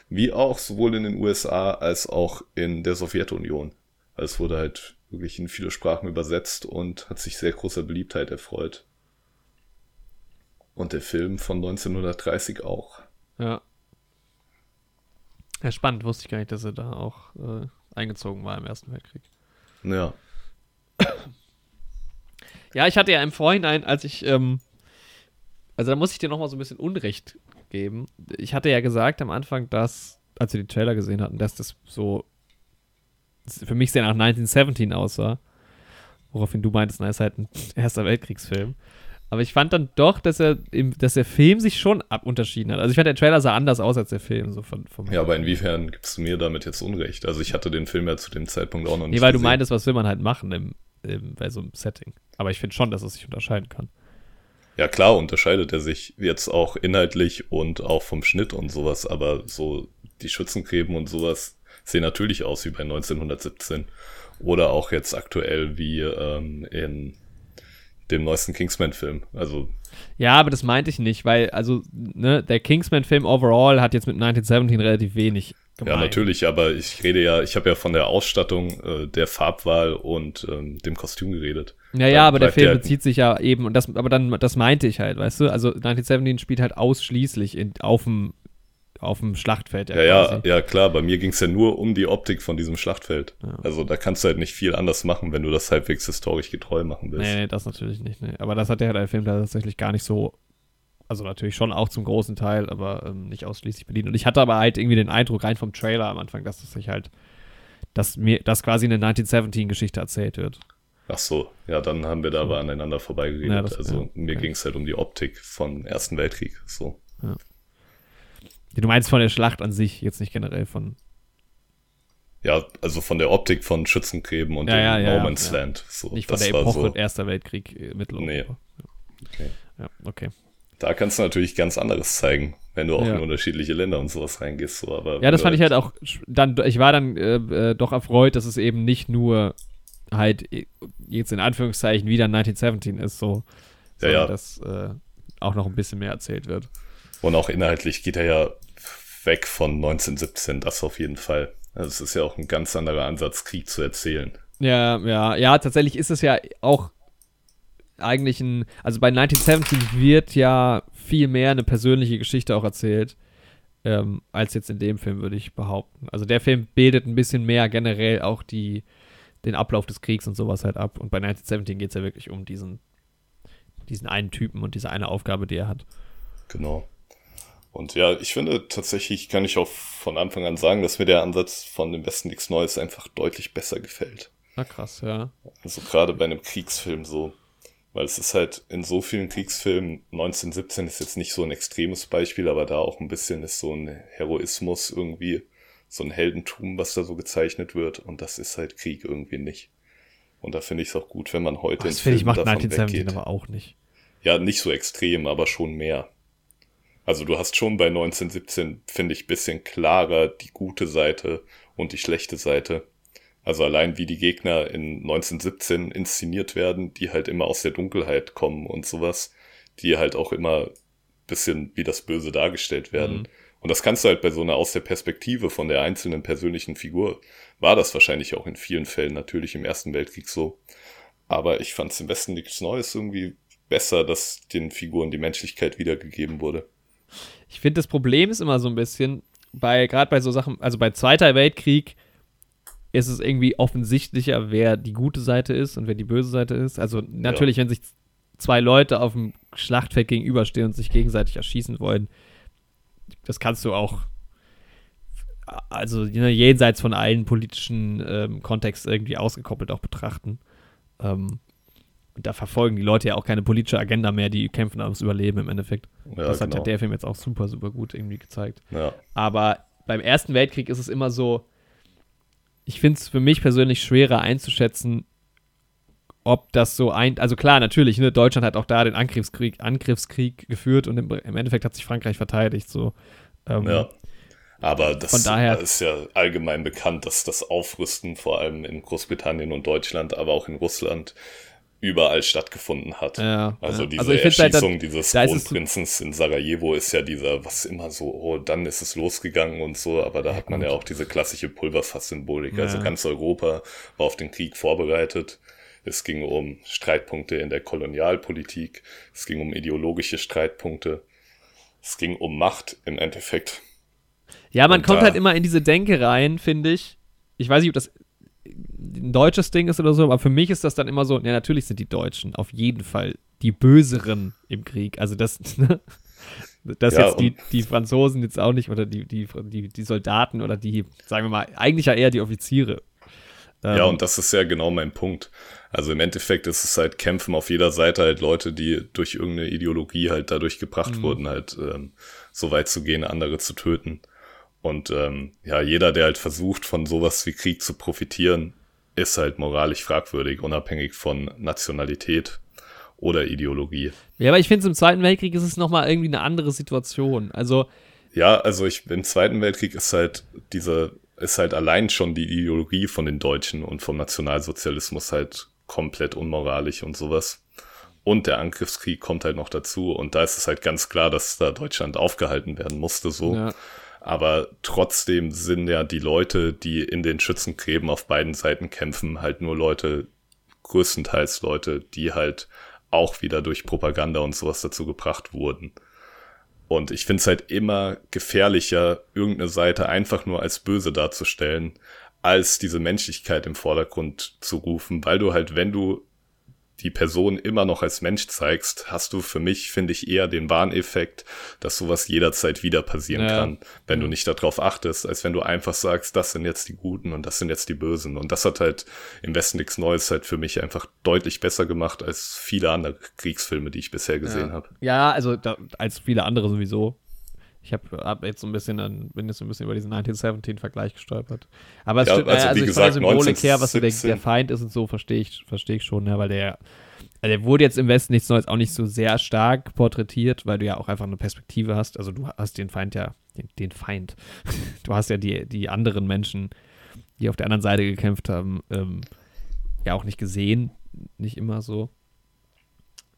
wie auch sowohl in den USA als auch in der Sowjetunion. Also es wurde halt wirklich in viele Sprachen übersetzt und hat sich sehr großer Beliebtheit erfreut. Und der Film von 1930 auch. Ja. Ja, spannend, wusste ich gar nicht, dass er da auch äh, eingezogen war im Ersten Weltkrieg. Ja. Ja, ich hatte ja im Vorhinein, als ich, ähm, also da muss ich dir nochmal so ein bisschen Unrecht geben. Ich hatte ja gesagt am Anfang, dass, als wir die Trailer gesehen hatten, dass das so für mich sehr nach 1917 aussah. Woraufhin du meintest, na, ist halt ein Erster Weltkriegsfilm. Aber ich fand dann doch, dass er im, dass der Film sich schon ab unterschieden hat. Also ich fand, der Trailer sah anders aus als der Film. So von, vom ja, aber inwiefern gibst du mir damit jetzt Unrecht? Also ich hatte den Film ja zu dem Zeitpunkt auch noch nicht Nee, weil gesehen. du meintest, was will man halt machen im, im, bei so einem Setting. Aber ich finde schon, dass es sich unterscheiden kann. Ja, klar unterscheidet er sich jetzt auch inhaltlich und auch vom Schnitt und sowas, aber so die Schützengräben und sowas sehen natürlich aus wie bei 1917. Oder auch jetzt aktuell wie ähm, in dem neuesten Kingsman-Film. Also. Ja, aber das meinte ich nicht, weil, also, ne, der Kingsman-Film overall hat jetzt mit 1917 relativ wenig gemein. Ja, natürlich, aber ich rede ja, ich habe ja von der Ausstattung, äh, der Farbwahl und ähm, dem Kostüm geredet. Ja, ja, aber der Film der bezieht sich ja eben, und das, aber dann, das meinte ich halt, weißt du? Also 1917 spielt halt ausschließlich in, auf dem auf dem Schlachtfeld. Ja, ja, ja, klar, bei mir ging es ja nur um die Optik von diesem Schlachtfeld. Ja. Also da kannst du halt nicht viel anders machen, wenn du das halbwegs historisch getreu machen willst. Nee, nee das natürlich nicht. Nee. Aber das hat ja der Film da tatsächlich gar nicht so, also natürlich schon auch zum großen Teil, aber ähm, nicht ausschließlich bedient. Und ich hatte aber halt irgendwie den Eindruck rein vom Trailer am Anfang, dass das sich halt, dass mir, dass quasi eine 1917-Geschichte erzählt wird. Ach so, ja, dann haben wir da aber aneinander vorbeigeredet. Ja, das, also ja, mir okay. ging es halt um die Optik vom Ersten Weltkrieg. So. Ja. Du meinst von der Schlacht an sich, jetzt nicht generell von. Ja, also von der Optik von Schützengräben und ja, dem ja, ja, No Man's Land. So, nicht von der Epoche so, Erster Weltkrieg äh, Mitteleuropa. Nee. Okay. Ja, okay. Da kannst du natürlich ganz anderes zeigen, wenn du auch in unterschiedliche Länder und sowas reingehst. So, aber ja, das fand ich halt auch, dann, ich war dann äh, äh, doch erfreut, dass es eben nicht nur halt äh, jetzt in Anführungszeichen wieder 1917 ist, so, ja, ja. dass äh, auch noch ein bisschen mehr erzählt wird. Und auch inhaltlich geht er ja weg von 1917, das auf jeden Fall. Also es ist ja auch ein ganz anderer Ansatz, Krieg zu erzählen. Ja, ja, ja, tatsächlich ist es ja auch eigentlich ein, also bei 1917 wird ja viel mehr eine persönliche Geschichte auch erzählt, ähm, als jetzt in dem Film, würde ich behaupten. Also der Film bildet ein bisschen mehr generell auch die, den Ablauf des Kriegs und sowas halt ab. Und bei 1917 geht es ja wirklich um diesen, diesen einen Typen und diese eine Aufgabe, die er hat. Genau. Und ja, ich finde tatsächlich kann ich auch von Anfang an sagen, dass mir der Ansatz von dem besten Nichts Neues einfach deutlich besser gefällt. Na krass, ja. Also gerade bei einem Kriegsfilm so. Weil es ist halt in so vielen Kriegsfilmen, 1917 ist jetzt nicht so ein extremes Beispiel, aber da auch ein bisschen ist so ein Heroismus irgendwie, so ein Heldentum, was da so gezeichnet wird. Und das ist halt Krieg irgendwie nicht. Und da finde ich es auch gut, wenn man heute Ach, Das finde ich macht 1917 aber auch nicht. Ja, nicht so extrem, aber schon mehr. Also du hast schon bei 1917, finde ich, bisschen klarer die gute Seite und die schlechte Seite. Also allein wie die Gegner in 1917 inszeniert werden, die halt immer aus der Dunkelheit kommen und sowas, die halt auch immer bisschen wie das Böse dargestellt werden. Mhm. Und das kannst du halt bei so einer aus der Perspektive von der einzelnen persönlichen Figur, war das wahrscheinlich auch in vielen Fällen natürlich im Ersten Weltkrieg so. Aber ich fand es im Westen nichts Neues irgendwie besser, dass den Figuren die Menschlichkeit wiedergegeben wurde. Ich finde, das Problem ist immer so ein bisschen, bei, gerade bei so Sachen, also bei Zweiter Weltkrieg ist es irgendwie offensichtlicher, wer die gute Seite ist und wer die böse Seite ist. Also natürlich, ja. wenn sich zwei Leute auf dem Schlachtfeld gegenüberstehen und sich gegenseitig erschießen wollen, das kannst du auch also ne, jenseits von allen politischen ähm, Kontext irgendwie ausgekoppelt auch betrachten. Ähm, und da verfolgen die Leute ja auch keine politische Agenda mehr, die kämpfen ums Überleben im Endeffekt. Ja, das hat genau. der Film jetzt auch super, super gut irgendwie gezeigt. Ja. Aber beim Ersten Weltkrieg ist es immer so, ich finde es für mich persönlich schwerer einzuschätzen, ob das so ein, also klar, natürlich, ne, Deutschland hat auch da den Angriffskrieg, Angriffskrieg geführt und im, im Endeffekt hat sich Frankreich verteidigt, so. Ähm, ja. Aber das Von daher, ist ja allgemein bekannt, dass das Aufrüsten vor allem in Großbritannien und Deutschland, aber auch in Russland überall stattgefunden hat. Ja, also ja. diese also Erschießung halt, dieses Kronprinzens in Sarajevo ist ja dieser, was immer so, oh, dann ist es losgegangen und so, aber da ja, hat man gut. ja auch diese klassische Pulverfass-Symbolik. Also ganz Europa war auf den Krieg vorbereitet. Es ging um Streitpunkte in der Kolonialpolitik. Es ging um ideologische Streitpunkte. Es ging um Macht im Endeffekt. Ja, man und kommt halt immer in diese Denke rein, finde ich. Ich weiß nicht, ob das ein deutsches Ding ist oder so, aber für mich ist das dann immer so, ja, natürlich sind die Deutschen auf jeden Fall die Böseren im Krieg. Also das, ne? dass ja, jetzt die, die Franzosen jetzt auch nicht oder die, die, die, die Soldaten oder die, sagen wir mal, eigentlich ja eher die Offiziere. Ja, ähm, und das ist ja genau mein Punkt. Also im Endeffekt ist es halt Kämpfen auf jeder Seite halt Leute, die durch irgendeine Ideologie halt dadurch gebracht mhm. wurden, halt ähm, so weit zu gehen, andere zu töten. Und ähm, ja, jeder, der halt versucht, von sowas wie Krieg zu profitieren, ist halt moralisch fragwürdig, unabhängig von Nationalität oder Ideologie. Ja, aber ich finde, im Zweiten Weltkrieg ist es nochmal irgendwie eine andere Situation. Also. Ja, also ich, im Zweiten Weltkrieg ist halt diese, ist halt allein schon die Ideologie von den Deutschen und vom Nationalsozialismus halt komplett unmoralisch und sowas. Und der Angriffskrieg kommt halt noch dazu. Und da ist es halt ganz klar, dass da Deutschland aufgehalten werden musste, so. Ja. Aber trotzdem sind ja die Leute, die in den Schützengräben auf beiden Seiten kämpfen, halt nur Leute, größtenteils Leute, die halt auch wieder durch Propaganda und sowas dazu gebracht wurden. Und ich finde es halt immer gefährlicher, irgendeine Seite einfach nur als böse darzustellen, als diese Menschlichkeit im Vordergrund zu rufen, weil du halt, wenn du die Person immer noch als Mensch zeigst, hast du für mich, finde ich, eher den Warneffekt, dass sowas jederzeit wieder passieren ja. kann, wenn du nicht darauf achtest, als wenn du einfach sagst, das sind jetzt die Guten und das sind jetzt die Bösen. Und das hat halt im Westen nichts Neues halt für mich einfach deutlich besser gemacht als viele andere Kriegsfilme, die ich bisher gesehen ja. habe. Ja, also da, als viele andere sowieso. Ich habe hab jetzt so ein bisschen dann, bin jetzt so ein bisschen über diesen 1917-Vergleich gestolpert. Aber es ja, stimmt, also, also wie gesagt, von der Symbolik her, was so der, der, Feind ist und so, verstehe ich, verstehe ich schon, ja, weil der, also der wurde jetzt im Westen nichts Neues auch nicht so sehr stark porträtiert, weil du ja auch einfach eine Perspektive hast. Also du hast den Feind ja, den, den Feind. du hast ja die, die anderen Menschen, die auf der anderen Seite gekämpft haben, ähm, ja auch nicht gesehen. Nicht immer so.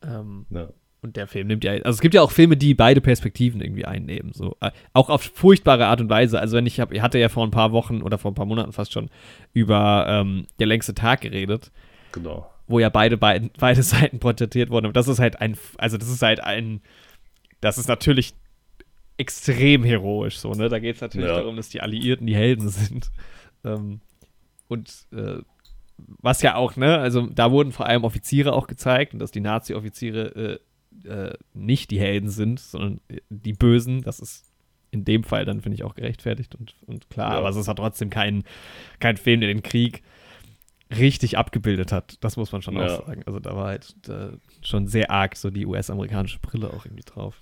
Ähm, ja. Und der Film nimmt ja, also es gibt ja auch Filme, die beide Perspektiven irgendwie einnehmen, so. Äh, auch auf furchtbare Art und Weise. Also wenn ich habe, ich hatte ja vor ein paar Wochen oder vor ein paar Monaten fast schon über ähm, Der längste Tag geredet. Genau. Wo ja beide, beide, beide Seiten porträtiert wurden. Und das ist halt ein, also das ist halt ein, das ist natürlich extrem heroisch, so, ne? Da geht es natürlich ja. darum, dass die Alliierten die Helden sind. Ähm, und äh, was ja auch, ne, also da wurden vor allem Offiziere auch gezeigt und dass die Nazi-Offiziere äh, äh, nicht die Helden sind, sondern die Bösen. Das ist in dem Fall dann, finde ich, auch gerechtfertigt und, und klar. Ja. Aber es ist halt trotzdem kein, kein Film, der den Krieg richtig abgebildet hat. Das muss man schon ja. auch sagen. Also da war halt äh, schon sehr arg so die US-amerikanische Brille auch irgendwie drauf.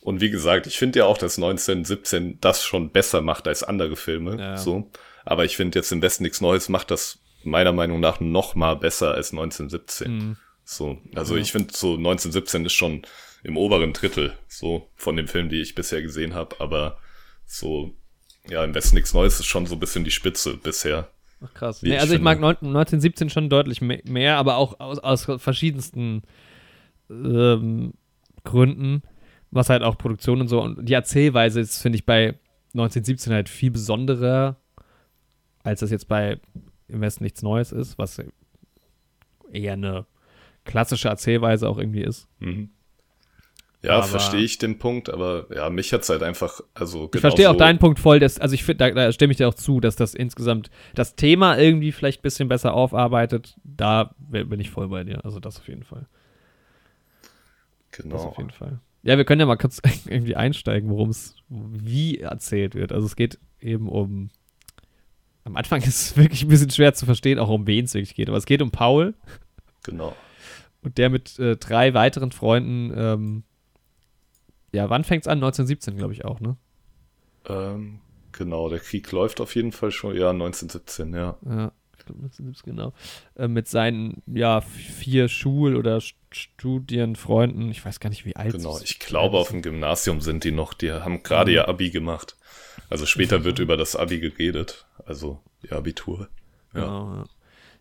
Und wie gesagt, ich finde ja auch, dass 1917 das schon besser macht als andere Filme. Ja. So. Aber ich finde jetzt im Westen nichts Neues macht das meiner Meinung nach noch mal besser als 1917. Mhm. So, also ja. ich finde so 1917 ist schon im oberen Drittel so von den Filmen, die ich bisher gesehen habe, aber so ja, im Westen nichts Neues ist schon so ein bisschen die Spitze bisher. Ach krass. Nee, also ich, ich mag 1917 schon deutlich mehr, aber auch aus, aus verschiedensten ähm, Gründen, was halt auch Produktion und so und die Erzählweise ist, finde ich, bei 1917 halt viel besonderer, als das jetzt bei im Westen nichts Neues ist, was eher eine klassische Erzählweise auch irgendwie ist. Mhm. Ja, verstehe ich den Punkt, aber ja, mich hat es halt einfach, also Ich verstehe auch deinen Punkt voll, dass, also ich finde, da, da stimme ich dir auch zu, dass das insgesamt das Thema irgendwie vielleicht ein bisschen besser aufarbeitet. Da bin ich voll bei dir. Also das auf jeden Fall. Genau. Das auf jeden Fall. Ja, wir können ja mal kurz irgendwie einsteigen, worum es wie erzählt wird. Also es geht eben um. Am Anfang ist es wirklich ein bisschen schwer zu verstehen, auch um wen es wirklich geht. Aber es geht um Paul. Genau. Und der mit äh, drei weiteren Freunden, ähm, ja, wann fängt es an? 1917, glaube ich auch, ne? Ähm, genau, der Krieg läuft auf jeden Fall schon, ja, 1917, ja. Ja, ich glaube 1917, genau. Äh, mit seinen, ja, vier Schul- oder Studienfreunden, ich weiß gar nicht, wie alt Genau, ich glaube, auf dem Gymnasium sind die noch, die haben gerade mhm. ihr Abi gemacht. Also später wird über das Abi geredet, also ihr Abitur. Ja. Genau, ja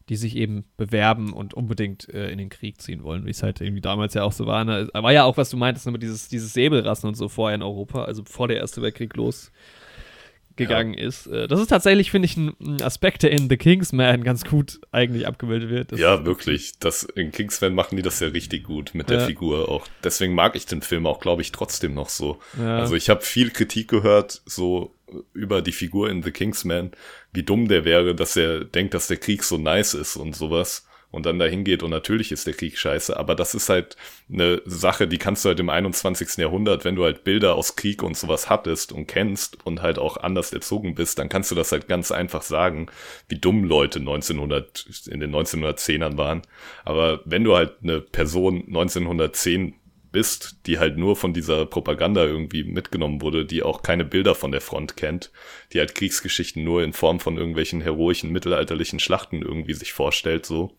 die sich eben bewerben und unbedingt äh, in den Krieg ziehen wollen, wie es halt irgendwie damals ja auch so war. Ne? War ja auch, was du meintest, ne, dieses, dieses Säbelrassen und so vorher in Europa, also bevor der Erste Weltkrieg losgegangen ja. ist. Äh, das ist tatsächlich, finde ich, ein, Aspekt, der in The Kingsman ganz gut eigentlich abgebildet wird. Das ja, wirklich. Das, in Kingsman machen die das ja richtig gut mit der ja. Figur auch. Deswegen mag ich den Film auch, glaube ich, trotzdem noch so. Ja. Also ich habe viel Kritik gehört, so über die Figur in The Kingsman, wie dumm der wäre, dass er denkt, dass der Krieg so nice ist und sowas und dann dahin geht und natürlich ist der Krieg scheiße, aber das ist halt eine Sache, die kannst du halt im 21. Jahrhundert, wenn du halt Bilder aus Krieg und sowas hattest und kennst und halt auch anders erzogen bist, dann kannst du das halt ganz einfach sagen, wie dumm Leute 1900 in den 1910ern waren, aber wenn du halt eine Person 1910 bist, die halt nur von dieser Propaganda irgendwie mitgenommen wurde, die auch keine Bilder von der Front kennt, die halt Kriegsgeschichten nur in Form von irgendwelchen heroischen mittelalterlichen Schlachten irgendwie sich vorstellt, so,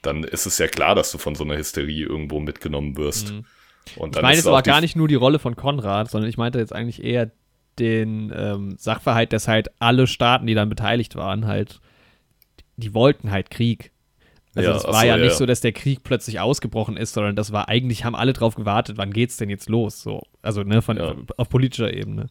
dann ist es ja klar, dass du von so einer Hysterie irgendwo mitgenommen wirst. Mhm. Und ich meine es aber gar nicht nur die Rolle von Konrad, sondern ich meinte jetzt eigentlich eher den ähm, Sachverhalt, dass halt alle Staaten, die dann beteiligt waren, halt, die wollten halt Krieg. Also ja, es war so, ja nicht ja. so, dass der Krieg plötzlich ausgebrochen ist, sondern das war eigentlich, haben alle drauf gewartet, wann geht's denn jetzt los? So, also ne, von, ja. auf politischer Ebene.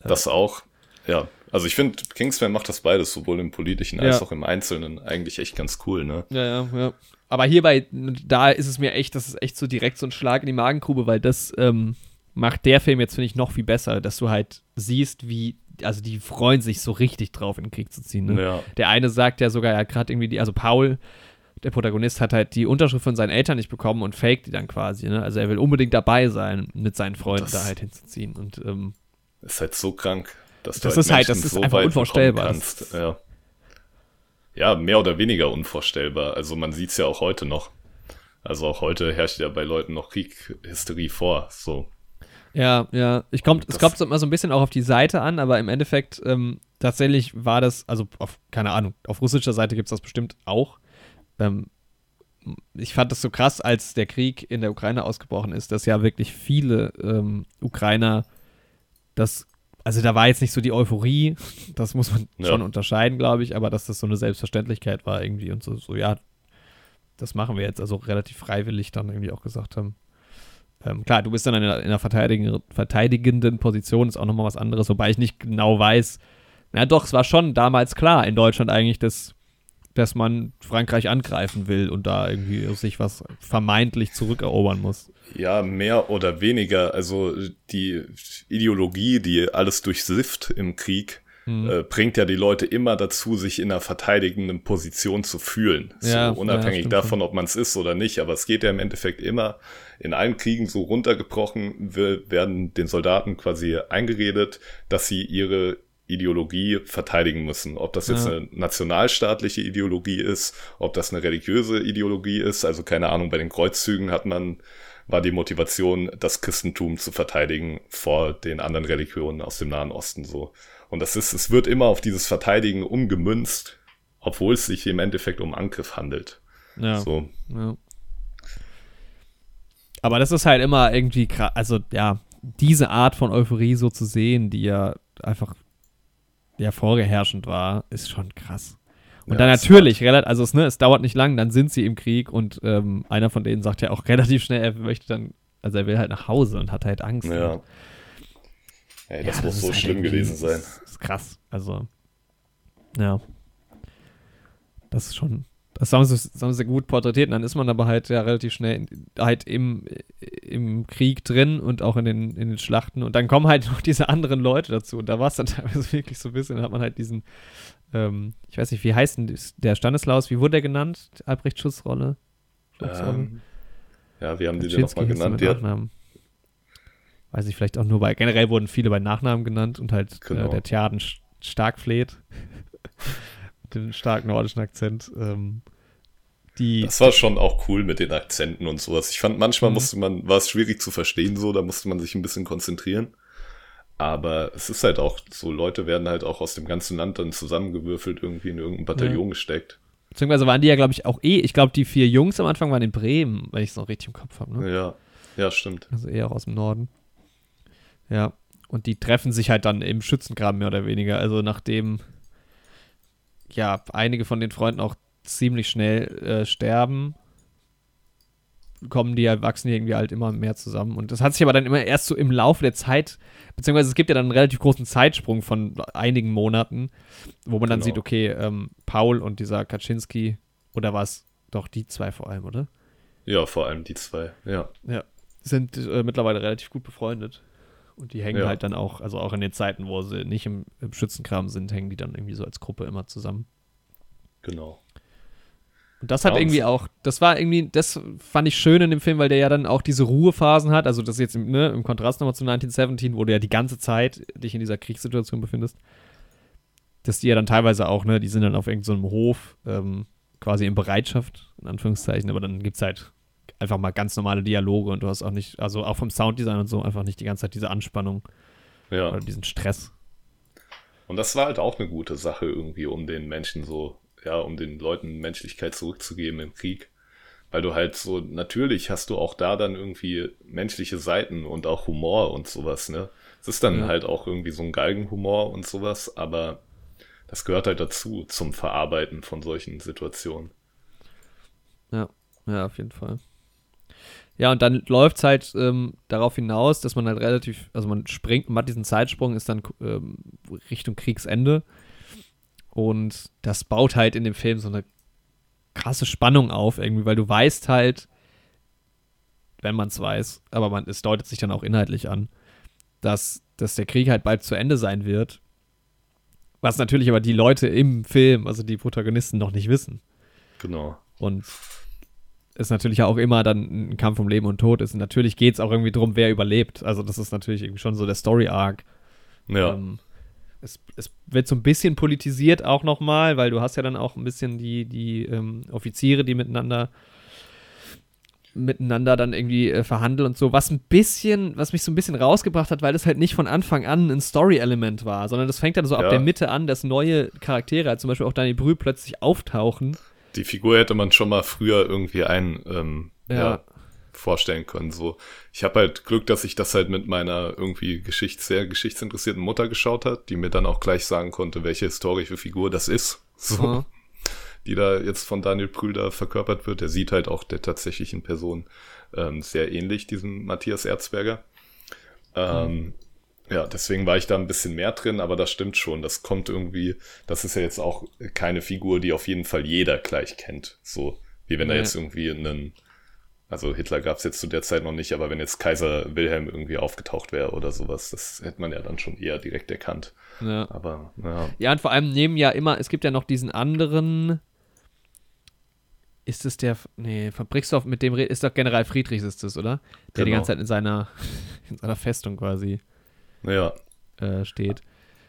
Das auch, ja. Also ich finde, Kingsman macht das beides, sowohl im politischen als auch im Einzelnen, eigentlich echt ganz cool, ne? Ja, ja, ja. Aber hierbei, da ist es mir echt, das ist echt so direkt so ein Schlag in die Magengrube, weil das ähm, macht der Film jetzt, finde ich, noch viel besser, dass du halt siehst, wie also die freuen sich so richtig drauf, in den Krieg zu ziehen. Ne? Ja. Der eine sagt ja sogar, er hat gerade irgendwie die, also Paul, der Protagonist, hat halt die Unterschrift von seinen Eltern nicht bekommen und faked die dann quasi. Ne? Also er will unbedingt dabei sein, mit seinen Freunden das da halt hinzuziehen. Und ähm, ist halt so krank, dass du das halt ist halt, das ist so einfach unvorstellbar. Kannst. Ja. ja, mehr oder weniger unvorstellbar. Also man sieht es ja auch heute noch. Also auch heute herrscht ja bei Leuten noch Krieghysterie vor. So. Ja, ja. Ich kommt, es kommt immer so ein bisschen auch auf die Seite an, aber im Endeffekt ähm, tatsächlich war das, also auf, keine Ahnung, auf russischer Seite gibt es das bestimmt auch. Ähm, ich fand das so krass, als der Krieg in der Ukraine ausgebrochen ist, dass ja wirklich viele ähm, Ukrainer das, also da war jetzt nicht so die Euphorie, das muss man ja. schon unterscheiden, glaube ich, aber dass das so eine Selbstverständlichkeit war irgendwie und so, so, ja, das machen wir jetzt, also relativ freiwillig dann irgendwie auch gesagt haben. Ähm, klar, du bist dann in einer, in einer verteidigenden, verteidigenden Position, ist auch nochmal was anderes, wobei ich nicht genau weiß. Na doch, es war schon damals klar in Deutschland eigentlich, dass, dass man Frankreich angreifen will und da irgendwie sich was vermeintlich zurückerobern muss. Ja, mehr oder weniger. Also die Ideologie, die alles durchsifft im Krieg, mhm. äh, bringt ja die Leute immer dazu, sich in einer verteidigenden Position zu fühlen. Ja, so, unabhängig ja, davon, ob man es ist oder nicht. Aber es geht ja im Endeffekt immer in allen Kriegen so runtergebrochen, wir werden den Soldaten quasi eingeredet, dass sie ihre Ideologie verteidigen müssen. Ob das jetzt ja. eine nationalstaatliche Ideologie ist, ob das eine religiöse Ideologie ist. Also keine Ahnung, bei den Kreuzzügen hat man war die Motivation, das Christentum zu verteidigen vor den anderen Religionen aus dem Nahen Osten so. Und das ist, es wird immer auf dieses Verteidigen umgemünzt, obwohl es sich im Endeffekt um Angriff handelt. Ja. So. Ja. Aber das ist halt immer irgendwie krass, also ja, diese Art von Euphorie so zu sehen, die ja einfach ja vorgeherrschend war, ist schon krass. Und ja, dann natürlich, relativ, also es, ne, es dauert nicht lang, dann sind sie im Krieg und ähm, einer von denen sagt ja auch relativ schnell, er möchte dann, also er will halt nach Hause und hat halt Angst. Ja. Ey, das ja, muss das so halt schlimm gewesen sein. Das ist krass. Also, ja. Das ist schon, das haben sie, das haben sie gut porträtiert. Und dann ist man aber halt ja relativ schnell halt im, im Krieg drin und auch in den, in den Schlachten. Und dann kommen halt noch diese anderen Leute dazu. Und da war es dann teilweise wirklich so ein bisschen, dann hat man halt diesen, ähm, ich weiß nicht, wie heißt denn der Stanislaus, wie wurde der genannt? Albrecht Schutzrolle? Ähm, ja, wie haben die den nochmal genannt? Ja. Weiß ich vielleicht auch nur bei, generell wurden viele bei Nachnamen genannt und halt genau. äh, der Theaden stark fleht. mit dem starken nordischen Akzent. Ähm, die das war schon auch cool mit den Akzenten und sowas. Ich fand, manchmal mhm. musste man, war es schwierig zu verstehen so, da musste man sich ein bisschen konzentrieren. Aber es ist halt auch so, Leute werden halt auch aus dem ganzen Land dann zusammengewürfelt, irgendwie in irgendein Bataillon ja. gesteckt. Beziehungsweise waren die ja, glaube ich, auch eh, ich glaube, die vier Jungs am Anfang waren in Bremen, wenn ich es noch richtig im Kopf habe. Ne? Ja, ja, stimmt. Also eher auch aus dem Norden. Ja, und die treffen sich halt dann im Schützengraben mehr oder weniger. Also nachdem, ja, einige von den Freunden auch ziemlich schnell äh, sterben, kommen die Erwachsenen irgendwie halt immer mehr zusammen. Und das hat sich aber dann immer erst so im Laufe der Zeit, beziehungsweise es gibt ja dann einen relativ großen Zeitsprung von einigen Monaten, wo man dann genau. sieht, okay, ähm, Paul und dieser Kaczynski, oder was? Doch, die zwei vor allem, oder? Ja, vor allem die zwei, ja. Ja, sind äh, mittlerweile relativ gut befreundet. Und die hängen ja. halt dann auch, also auch in den Zeiten, wo sie nicht im, im Schützenkram sind, hängen die dann irgendwie so als Gruppe immer zusammen. Genau. Und das hat irgendwie auch, das war irgendwie, das fand ich schön in dem Film, weil der ja dann auch diese Ruhephasen hat. Also das jetzt im, ne, im Kontrast nochmal zu 1917, wo du ja die ganze Zeit dich in dieser Kriegssituation befindest. Dass die ja dann teilweise auch, ne, die sind dann auf irgendeinem so Hof, ähm, quasi in Bereitschaft, in Anführungszeichen, aber dann gibt es halt einfach mal ganz normale Dialoge und du hast auch nicht, also auch vom Sounddesign und so, einfach nicht die ganze Zeit diese Anspannung ja. oder diesen Stress. Und das war halt auch eine gute Sache irgendwie, um den Menschen so ja, um den Leuten Menschlichkeit zurückzugeben im Krieg. Weil du halt so, natürlich hast du auch da dann irgendwie menschliche Seiten und auch Humor und sowas, ne? Es ist dann ja. halt auch irgendwie so ein Galgenhumor und sowas, aber das gehört halt dazu, zum Verarbeiten von solchen Situationen. Ja, ja, auf jeden Fall. Ja, und dann läuft es halt ähm, darauf hinaus, dass man halt relativ, also man springt, man hat diesen Zeitsprung, ist dann ähm, Richtung Kriegsende. Und das baut halt in dem Film so eine krasse Spannung auf, irgendwie, weil du weißt halt, wenn man es weiß, aber man, es deutet sich dann auch inhaltlich an, dass, dass der Krieg halt bald zu Ende sein wird. Was natürlich aber die Leute im Film, also die Protagonisten, noch nicht wissen. Genau. Und es natürlich auch immer dann ein Kampf um Leben und Tod ist. Und natürlich geht es auch irgendwie darum, wer überlebt. Also, das ist natürlich irgendwie schon so der Story-Arc. Ja. Ähm, es, es wird so ein bisschen politisiert auch nochmal, weil du hast ja dann auch ein bisschen die, die ähm, Offiziere, die miteinander miteinander dann irgendwie äh, verhandeln und so, was ein bisschen, was mich so ein bisschen rausgebracht hat, weil das halt nicht von Anfang an ein Story-Element war, sondern das fängt dann so ja. ab der Mitte an, dass neue Charaktere, halt zum Beispiel auch Daniel Brühl, plötzlich auftauchen. Die Figur hätte man schon mal früher irgendwie ein, ähm, ja. ja vorstellen können. So, ich habe halt Glück, dass ich das halt mit meiner irgendwie Geschichts sehr geschichtsinteressierten Mutter geschaut hat, die mir dann auch gleich sagen konnte, welche historische Figur das ist. So. Mhm. Die da jetzt von Daniel Brühl verkörpert wird. Der sieht halt auch der tatsächlichen Person ähm, sehr ähnlich, diesem Matthias Erzberger. Ähm, mhm. Ja, deswegen war ich da ein bisschen mehr drin, aber das stimmt schon. Das kommt irgendwie, das ist ja jetzt auch keine Figur, die auf jeden Fall jeder gleich kennt. So, wie wenn da jetzt irgendwie einen also Hitler gab es jetzt zu der Zeit noch nicht, aber wenn jetzt Kaiser Wilhelm irgendwie aufgetaucht wäre oder sowas, das hätte man ja dann schon eher direkt erkannt. Ja. Aber, ja. Ja, und vor allem nehmen ja immer, es gibt ja noch diesen anderen. Ist es der, nee, von Brixdorf, mit dem ist doch General Friedrichs ist es, oder? Der genau. die ganze Zeit in seiner, in seiner Festung quasi ja. äh, steht,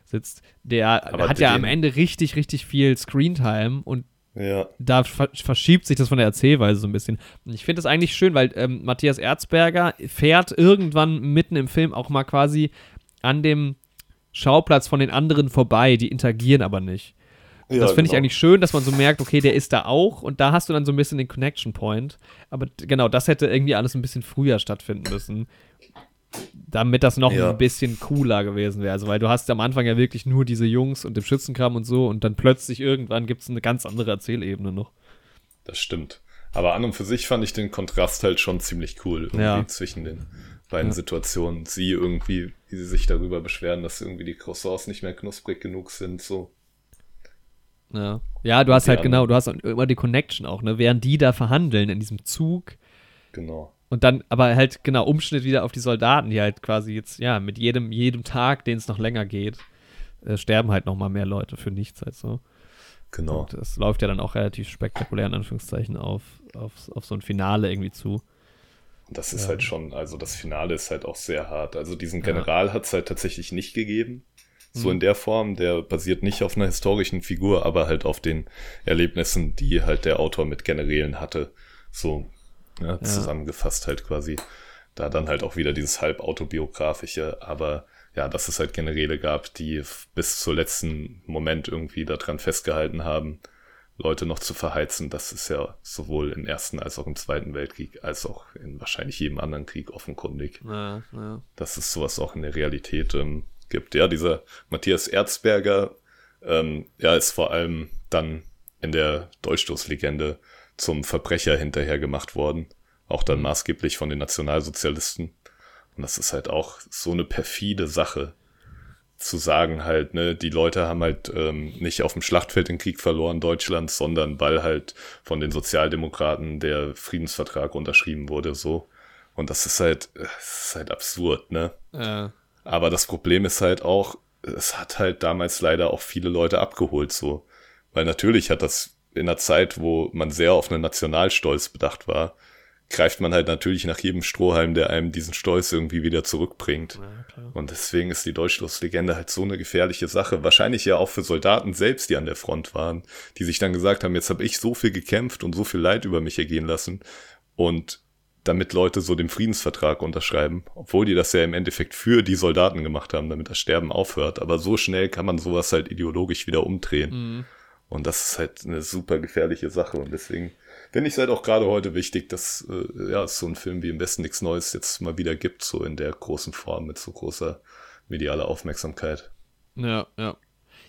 sitzt. Der Aber hat ja am Ende richtig, richtig viel Screentime und ja. Da verschiebt sich das von der Erzählweise so ein bisschen. Und ich finde das eigentlich schön, weil ähm, Matthias Erzberger fährt irgendwann mitten im Film auch mal quasi an dem Schauplatz von den anderen vorbei. Die interagieren aber nicht. Ja, das finde genau. ich eigentlich schön, dass man so merkt, okay, der ist da auch und da hast du dann so ein bisschen den Connection Point. Aber genau, das hätte irgendwie alles ein bisschen früher stattfinden müssen damit das noch ja. ein bisschen cooler gewesen wäre. Also, weil du hast am Anfang ja wirklich nur diese Jungs und den Schützenkram und so und dann plötzlich irgendwann gibt es eine ganz andere Erzählebene noch. Das stimmt. Aber an und für sich fand ich den Kontrast halt schon ziemlich cool, irgendwie ja. zwischen den beiden ja. Situationen. Sie irgendwie, wie sie sich darüber beschweren, dass irgendwie die Croissants nicht mehr knusprig genug sind, so. Ja, ja du hast halt anderen. genau, du hast immer die Connection auch, ne? Während die da verhandeln in diesem Zug. Genau. Und dann, aber halt, genau, Umschnitt wieder auf die Soldaten, die halt quasi jetzt, ja, mit jedem, jedem Tag, den es noch länger geht, äh, sterben halt noch mal mehr Leute für nichts halt so. Genau. Und es läuft ja dann auch relativ spektakulär, in Anführungszeichen, auf, auf, auf so ein Finale irgendwie zu. Und das ist ja. halt schon, also das Finale ist halt auch sehr hart. Also diesen General ja. hat es halt tatsächlich nicht gegeben. So mhm. in der Form, der basiert nicht auf einer historischen Figur, aber halt auf den Erlebnissen, die halt der Autor mit Generälen hatte. So ja, zusammengefasst halt quasi. Da dann halt auch wieder dieses halb autobiografische, aber ja, dass es halt Generäle gab, die bis zur letzten Moment irgendwie daran festgehalten haben, Leute noch zu verheizen. Das ist ja sowohl im Ersten als auch im Zweiten Weltkrieg, als auch in wahrscheinlich jedem anderen Krieg offenkundig. Ja, ja. Dass es sowas auch in der Realität ähm, gibt. Ja, dieser Matthias Erzberger, ähm, ja, ist vor allem dann in der Dolchstoßlegende zum Verbrecher hinterher gemacht worden. Auch dann mhm. maßgeblich von den Nationalsozialisten. Und das ist halt auch so eine perfide Sache, zu sagen halt, ne, die Leute haben halt ähm, nicht auf dem Schlachtfeld den Krieg verloren, Deutschland, sondern weil halt von den Sozialdemokraten der Friedensvertrag unterschrieben wurde, so. Und das ist halt, das ist halt absurd, ne? Ja. Aber das Problem ist halt auch, es hat halt damals leider auch viele Leute abgeholt, so. Weil natürlich hat das in einer Zeit, wo man sehr auf einen Nationalstolz bedacht war, greift man halt natürlich nach jedem Strohhalm, der einem diesen Stolz irgendwie wieder zurückbringt. Ja, und deswegen ist die Deutschloslegende halt so eine gefährliche Sache. Wahrscheinlich ja auch für Soldaten selbst, die an der Front waren, die sich dann gesagt haben, jetzt habe ich so viel gekämpft und so viel Leid über mich ergehen lassen. Und damit Leute so den Friedensvertrag unterschreiben, obwohl die das ja im Endeffekt für die Soldaten gemacht haben, damit das Sterben aufhört. Aber so schnell kann man sowas halt ideologisch wieder umdrehen. Mhm. Und das ist halt eine super gefährliche Sache. Und deswegen finde ich es halt auch gerade heute wichtig, dass äh, ja, es so ein Film wie im Westen nichts Neues jetzt mal wieder gibt, so in der großen Form mit so großer medialer Aufmerksamkeit. Ja, ja.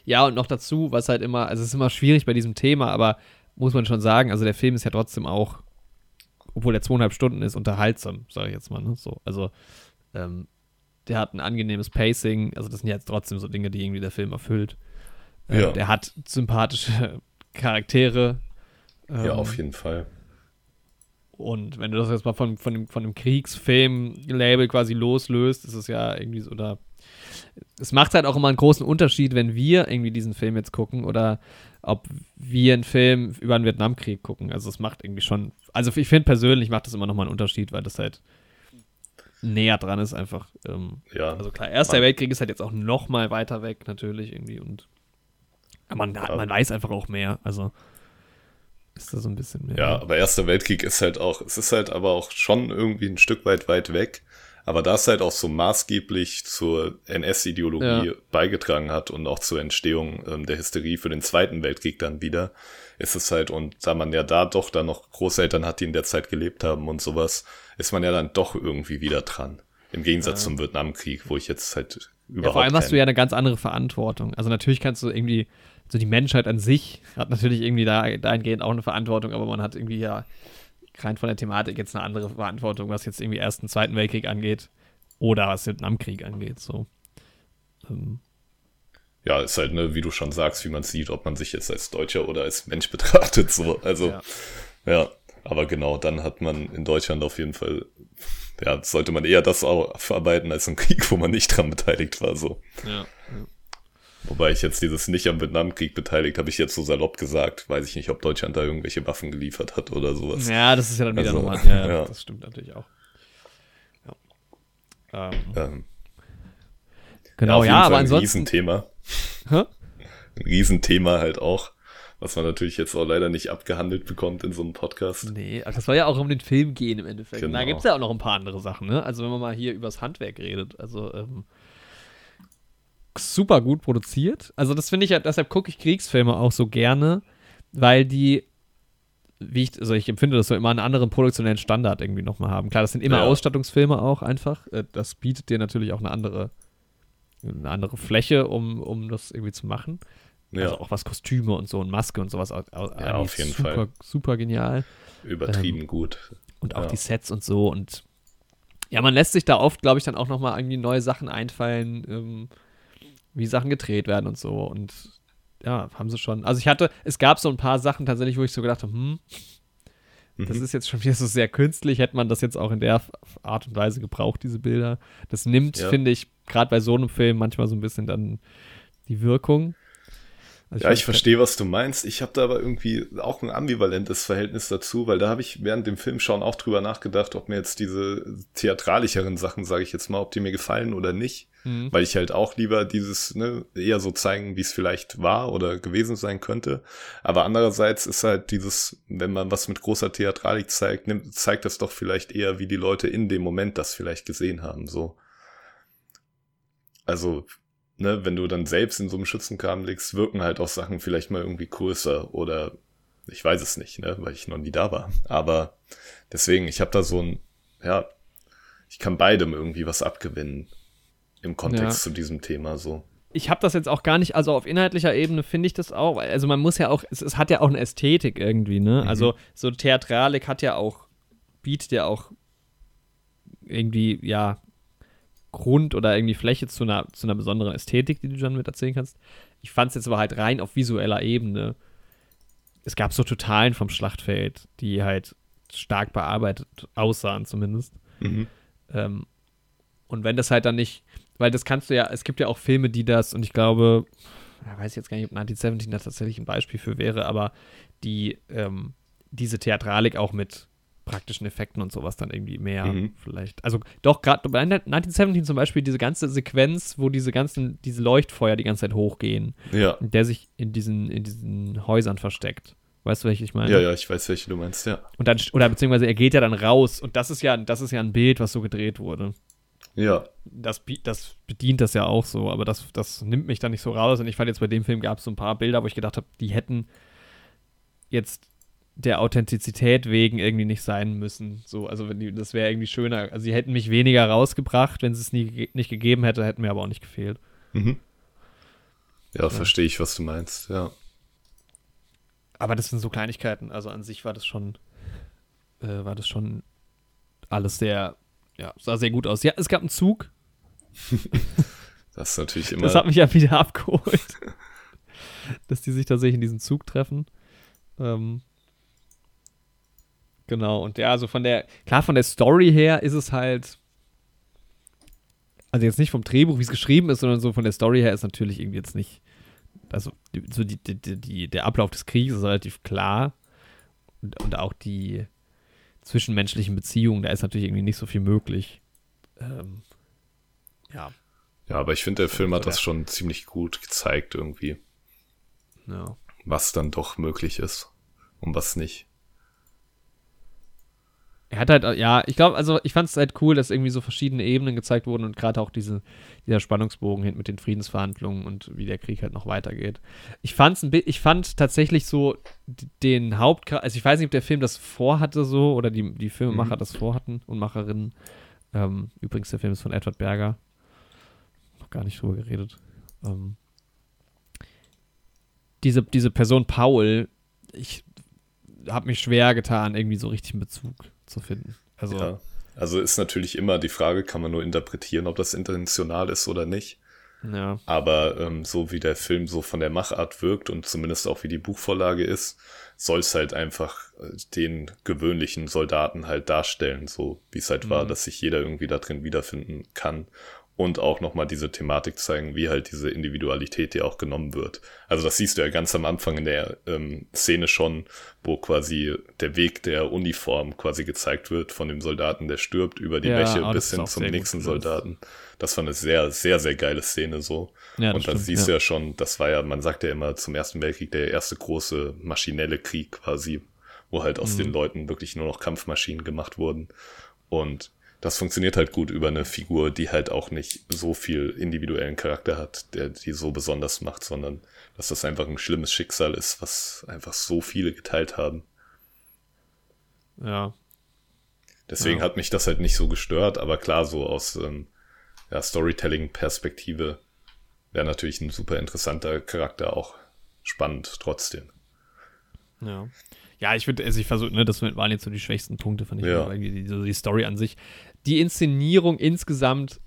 Ja, und noch dazu, was halt immer, also es ist immer schwierig bei diesem Thema, aber muss man schon sagen, also der Film ist ja trotzdem auch, obwohl er zweieinhalb Stunden ist, unterhaltsam, sage ich jetzt mal. Ne? So, also ähm, der hat ein angenehmes Pacing, also das sind jetzt trotzdem so Dinge, die irgendwie der Film erfüllt. Ähm, ja. Der hat sympathische Charaktere, ja, auf ähm, jeden Fall. Und wenn du das jetzt mal von, von dem, von dem Kriegsfilm-Label quasi loslöst, ist es ja irgendwie so, da. Es macht halt auch immer einen großen Unterschied, wenn wir irgendwie diesen Film jetzt gucken oder ob wir einen Film über den Vietnamkrieg gucken. Also es macht irgendwie schon, also ich finde persönlich macht das immer nochmal einen Unterschied, weil das halt näher dran ist einfach. Ähm, ja. Also klar, Erster Weltkrieg ist halt jetzt auch nochmal weiter weg natürlich irgendwie und man, ja. man weiß einfach auch mehr. Also ist da so ein bisschen mehr. Ja, aber Erster Weltkrieg ist halt auch, es ist halt aber auch schon irgendwie ein Stück weit weit weg. Aber da es halt auch so maßgeblich zur NS-Ideologie ja. beigetragen hat und auch zur Entstehung ähm, der Hysterie für den Zweiten Weltkrieg dann wieder, ist es halt, und da man ja da doch dann noch Großeltern hat, die in der Zeit gelebt haben und sowas, ist man ja dann doch irgendwie wieder dran. Im Gegensatz ja. zum Vietnamkrieg, wo ich jetzt halt überhaupt. Ja, vor allem hast du ja eine ganz andere Verantwortung. Also natürlich kannst du irgendwie so die Menschheit an sich hat natürlich irgendwie da, dahingehend auch eine Verantwortung, aber man hat irgendwie ja rein von der Thematik jetzt eine andere Verantwortung, was jetzt irgendwie Ersten, Zweiten Weltkrieg angeht oder was Vietnamkrieg angeht. So. Ähm. Ja, ist halt, ne, wie du schon sagst, wie man sieht, ob man sich jetzt als Deutscher oder als Mensch betrachtet. So. Also, ja. ja. Aber genau, dann hat man in Deutschland auf jeden Fall, ja, sollte man eher das auch verarbeiten als einen Krieg, wo man nicht dran beteiligt war. So. Ja. Wobei ich jetzt dieses nicht am Vietnamkrieg beteiligt, habe ich jetzt so salopp gesagt. Weiß ich nicht, ob Deutschland da irgendwelche Waffen geliefert hat oder sowas. Ja, das ist ja dann wieder also, nochmal. Ja, ja, das stimmt natürlich auch. Ja. Ähm. Ähm. Genau, ja, ja aber ansonsten. Ein Riesenthema. Hä? Ein Riesenthema halt auch. Was man natürlich jetzt auch leider nicht abgehandelt bekommt in so einem Podcast. Nee, also das soll ja auch um den Film gehen im Endeffekt. Genau. Da gibt es ja auch noch ein paar andere Sachen, ne? Also wenn man mal hier übers Handwerk redet. Also, ähm, super gut produziert. Also das finde ich ja, deshalb gucke ich Kriegsfilme auch so gerne, weil die, wie ich, also ich empfinde das so immer einen anderen produktionellen Standard irgendwie nochmal haben. Klar, das sind immer ja. Ausstattungsfilme auch einfach. Äh, das bietet dir natürlich auch eine andere, eine andere Fläche, um, um das irgendwie zu machen. Ja. Also auch was Kostüme und so und Maske und sowas. Ja, auf jeden super, Fall. Super genial. Übertrieben ähm, gut. Und auch ja. die Sets und so und ja, man lässt sich da oft, glaube ich, dann auch nochmal irgendwie neue Sachen einfallen, ähm, wie Sachen gedreht werden und so. Und ja, haben sie schon. Also ich hatte, es gab so ein paar Sachen tatsächlich, wo ich so gedacht habe, hm, das mhm. ist jetzt schon wieder so sehr künstlich, hätte man das jetzt auch in der Art und Weise gebraucht, diese Bilder. Das nimmt, ja. finde ich, gerade bei so einem Film manchmal so ein bisschen dann die Wirkung. Also ja, ich, ich verstehe, was du meinst. Ich habe da aber irgendwie auch ein ambivalentes Verhältnis dazu, weil da habe ich während dem Filmschauen auch drüber nachgedacht, ob mir jetzt diese theatralischeren Sachen, sage ich jetzt mal, ob die mir gefallen oder nicht. Mhm. Weil ich halt auch lieber dieses, ne, eher so zeigen, wie es vielleicht war oder gewesen sein könnte. Aber andererseits ist halt dieses, wenn man was mit großer Theatralik zeigt, nimmt, zeigt das doch vielleicht eher, wie die Leute in dem Moment das vielleicht gesehen haben, so. Also ne, wenn du dann selbst in so einem Schützenkram liegst, wirken halt auch Sachen vielleicht mal irgendwie größer oder ich weiß es nicht, ne, weil ich noch nie da war. Aber deswegen, ich habe da so ein, ja, ich kann beidem irgendwie was abgewinnen im Kontext ja. zu diesem Thema so. Ich habe das jetzt auch gar nicht, also auf inhaltlicher Ebene finde ich das auch, also man muss ja auch, es, es hat ja auch eine Ästhetik irgendwie, ne? Mhm. Also so Theatralik hat ja auch, bietet ja auch irgendwie, ja, Grund oder irgendwie Fläche zu einer, zu einer besonderen Ästhetik, die du dann mit erzählen kannst. Ich fand es jetzt aber halt rein auf visueller Ebene. Es gab so Totalen vom Schlachtfeld, die halt stark bearbeitet aussahen, zumindest. Mhm. Ähm, und wenn das halt dann nicht, weil das kannst du ja, es gibt ja auch Filme, die das, und ich glaube, ich weiß jetzt gar nicht, ob 1917 da tatsächlich ein Beispiel für wäre, aber die ähm, diese Theatralik auch mit praktischen Effekten und sowas dann irgendwie mehr mhm. vielleicht. Also doch, gerade bei 1917 zum Beispiel diese ganze Sequenz, wo diese ganzen, diese Leuchtfeuer die ganze Zeit hochgehen. Ja. Der sich in diesen, in diesen Häusern versteckt. Weißt du, welche ich meine? Ja, ja, ich weiß, welche du meinst, ja. Und dann, oder beziehungsweise er geht ja dann raus und das ist ja, das ist ja ein Bild, was so gedreht wurde. Ja. Das, das bedient das ja auch so, aber das, das nimmt mich dann nicht so raus. Und ich fand jetzt bei dem Film gab es so ein paar Bilder, wo ich gedacht habe, die hätten jetzt der Authentizität wegen irgendwie nicht sein müssen. So, also wenn die, das wäre irgendwie schöner. Also sie hätten mich weniger rausgebracht, wenn sie es nie, nicht gegeben hätte, hätten mir aber auch nicht gefehlt. Mhm. Ja, ja. verstehe ich, was du meinst, ja. Aber das sind so Kleinigkeiten. Also an sich war das schon, äh, war das schon alles sehr, ja, sah sehr gut aus. Ja, es gab einen Zug. das ist natürlich immer. Das hat mich ja wieder abgeholt. dass die sich tatsächlich in diesem Zug treffen. Ähm, Genau, und ja, also von der, klar, von der Story her ist es halt, also jetzt nicht vom Drehbuch, wie es geschrieben ist, sondern so von der Story her ist natürlich irgendwie jetzt nicht, also so die, die, die, der Ablauf des Krieges ist relativ klar und, und auch die zwischenmenschlichen Beziehungen, da ist natürlich irgendwie nicht so viel möglich. Ähm, ja. Ja, aber ich finde, der Film hat das schon ziemlich gut gezeigt irgendwie. Ja. Was dann doch möglich ist und was nicht. Er hat halt, ja, ich glaube, also ich fand es halt cool, dass irgendwie so verschiedene Ebenen gezeigt wurden und gerade auch diese, dieser Spannungsbogen hin mit den Friedensverhandlungen und wie der Krieg halt noch weitergeht. Ich fand's ein ich fand tatsächlich so den Haupt, also ich weiß nicht, ob der Film das vorhatte so oder die, die Filmemacher mhm. das vorhatten und Macherinnen. Ähm, übrigens, der Film ist von Edward Berger. Noch gar nicht drüber geredet. Ähm, diese, diese Person Paul, ich habe mich schwer getan, irgendwie so richtig einen Bezug zu finden. Also, ja. also ist natürlich immer die Frage, kann man nur interpretieren, ob das intentional ist oder nicht. Ja. Aber ähm, so wie der Film so von der Machart wirkt und zumindest auch wie die Buchvorlage ist, soll es halt einfach äh, den gewöhnlichen Soldaten halt darstellen, so wie es halt mhm. war, dass sich jeder irgendwie da drin wiederfinden kann und auch nochmal diese Thematik zeigen, wie halt diese Individualität dir auch genommen wird. Also das siehst du ja ganz am Anfang in der ähm, Szene schon, wo quasi der Weg der Uniform quasi gezeigt wird von dem Soldaten, der stirbt, über die ja, Bäche oh, bis hin zum nächsten Soldaten. Das war eine sehr, sehr, sehr geile Szene so. Ja, und dann siehst ja. du ja schon, das war ja, man sagt ja immer zum Ersten Weltkrieg der erste große maschinelle Krieg quasi, wo halt aus mhm. den Leuten wirklich nur noch Kampfmaschinen gemacht wurden. Und das funktioniert halt gut über eine Figur, die halt auch nicht so viel individuellen Charakter hat, der die so besonders macht, sondern dass das einfach ein schlimmes Schicksal ist, was einfach so viele geteilt haben. Ja. Deswegen ja. hat mich das halt nicht so gestört, aber klar, so aus ähm, ja, Storytelling-Perspektive wäre natürlich ein super interessanter Charakter auch spannend trotzdem. Ja. Ja, ich würde, also ich versuche, ne, das waren jetzt so die schwächsten Punkte, fand ich, ja. die, so die Story an sich. Die Inszenierung insgesamt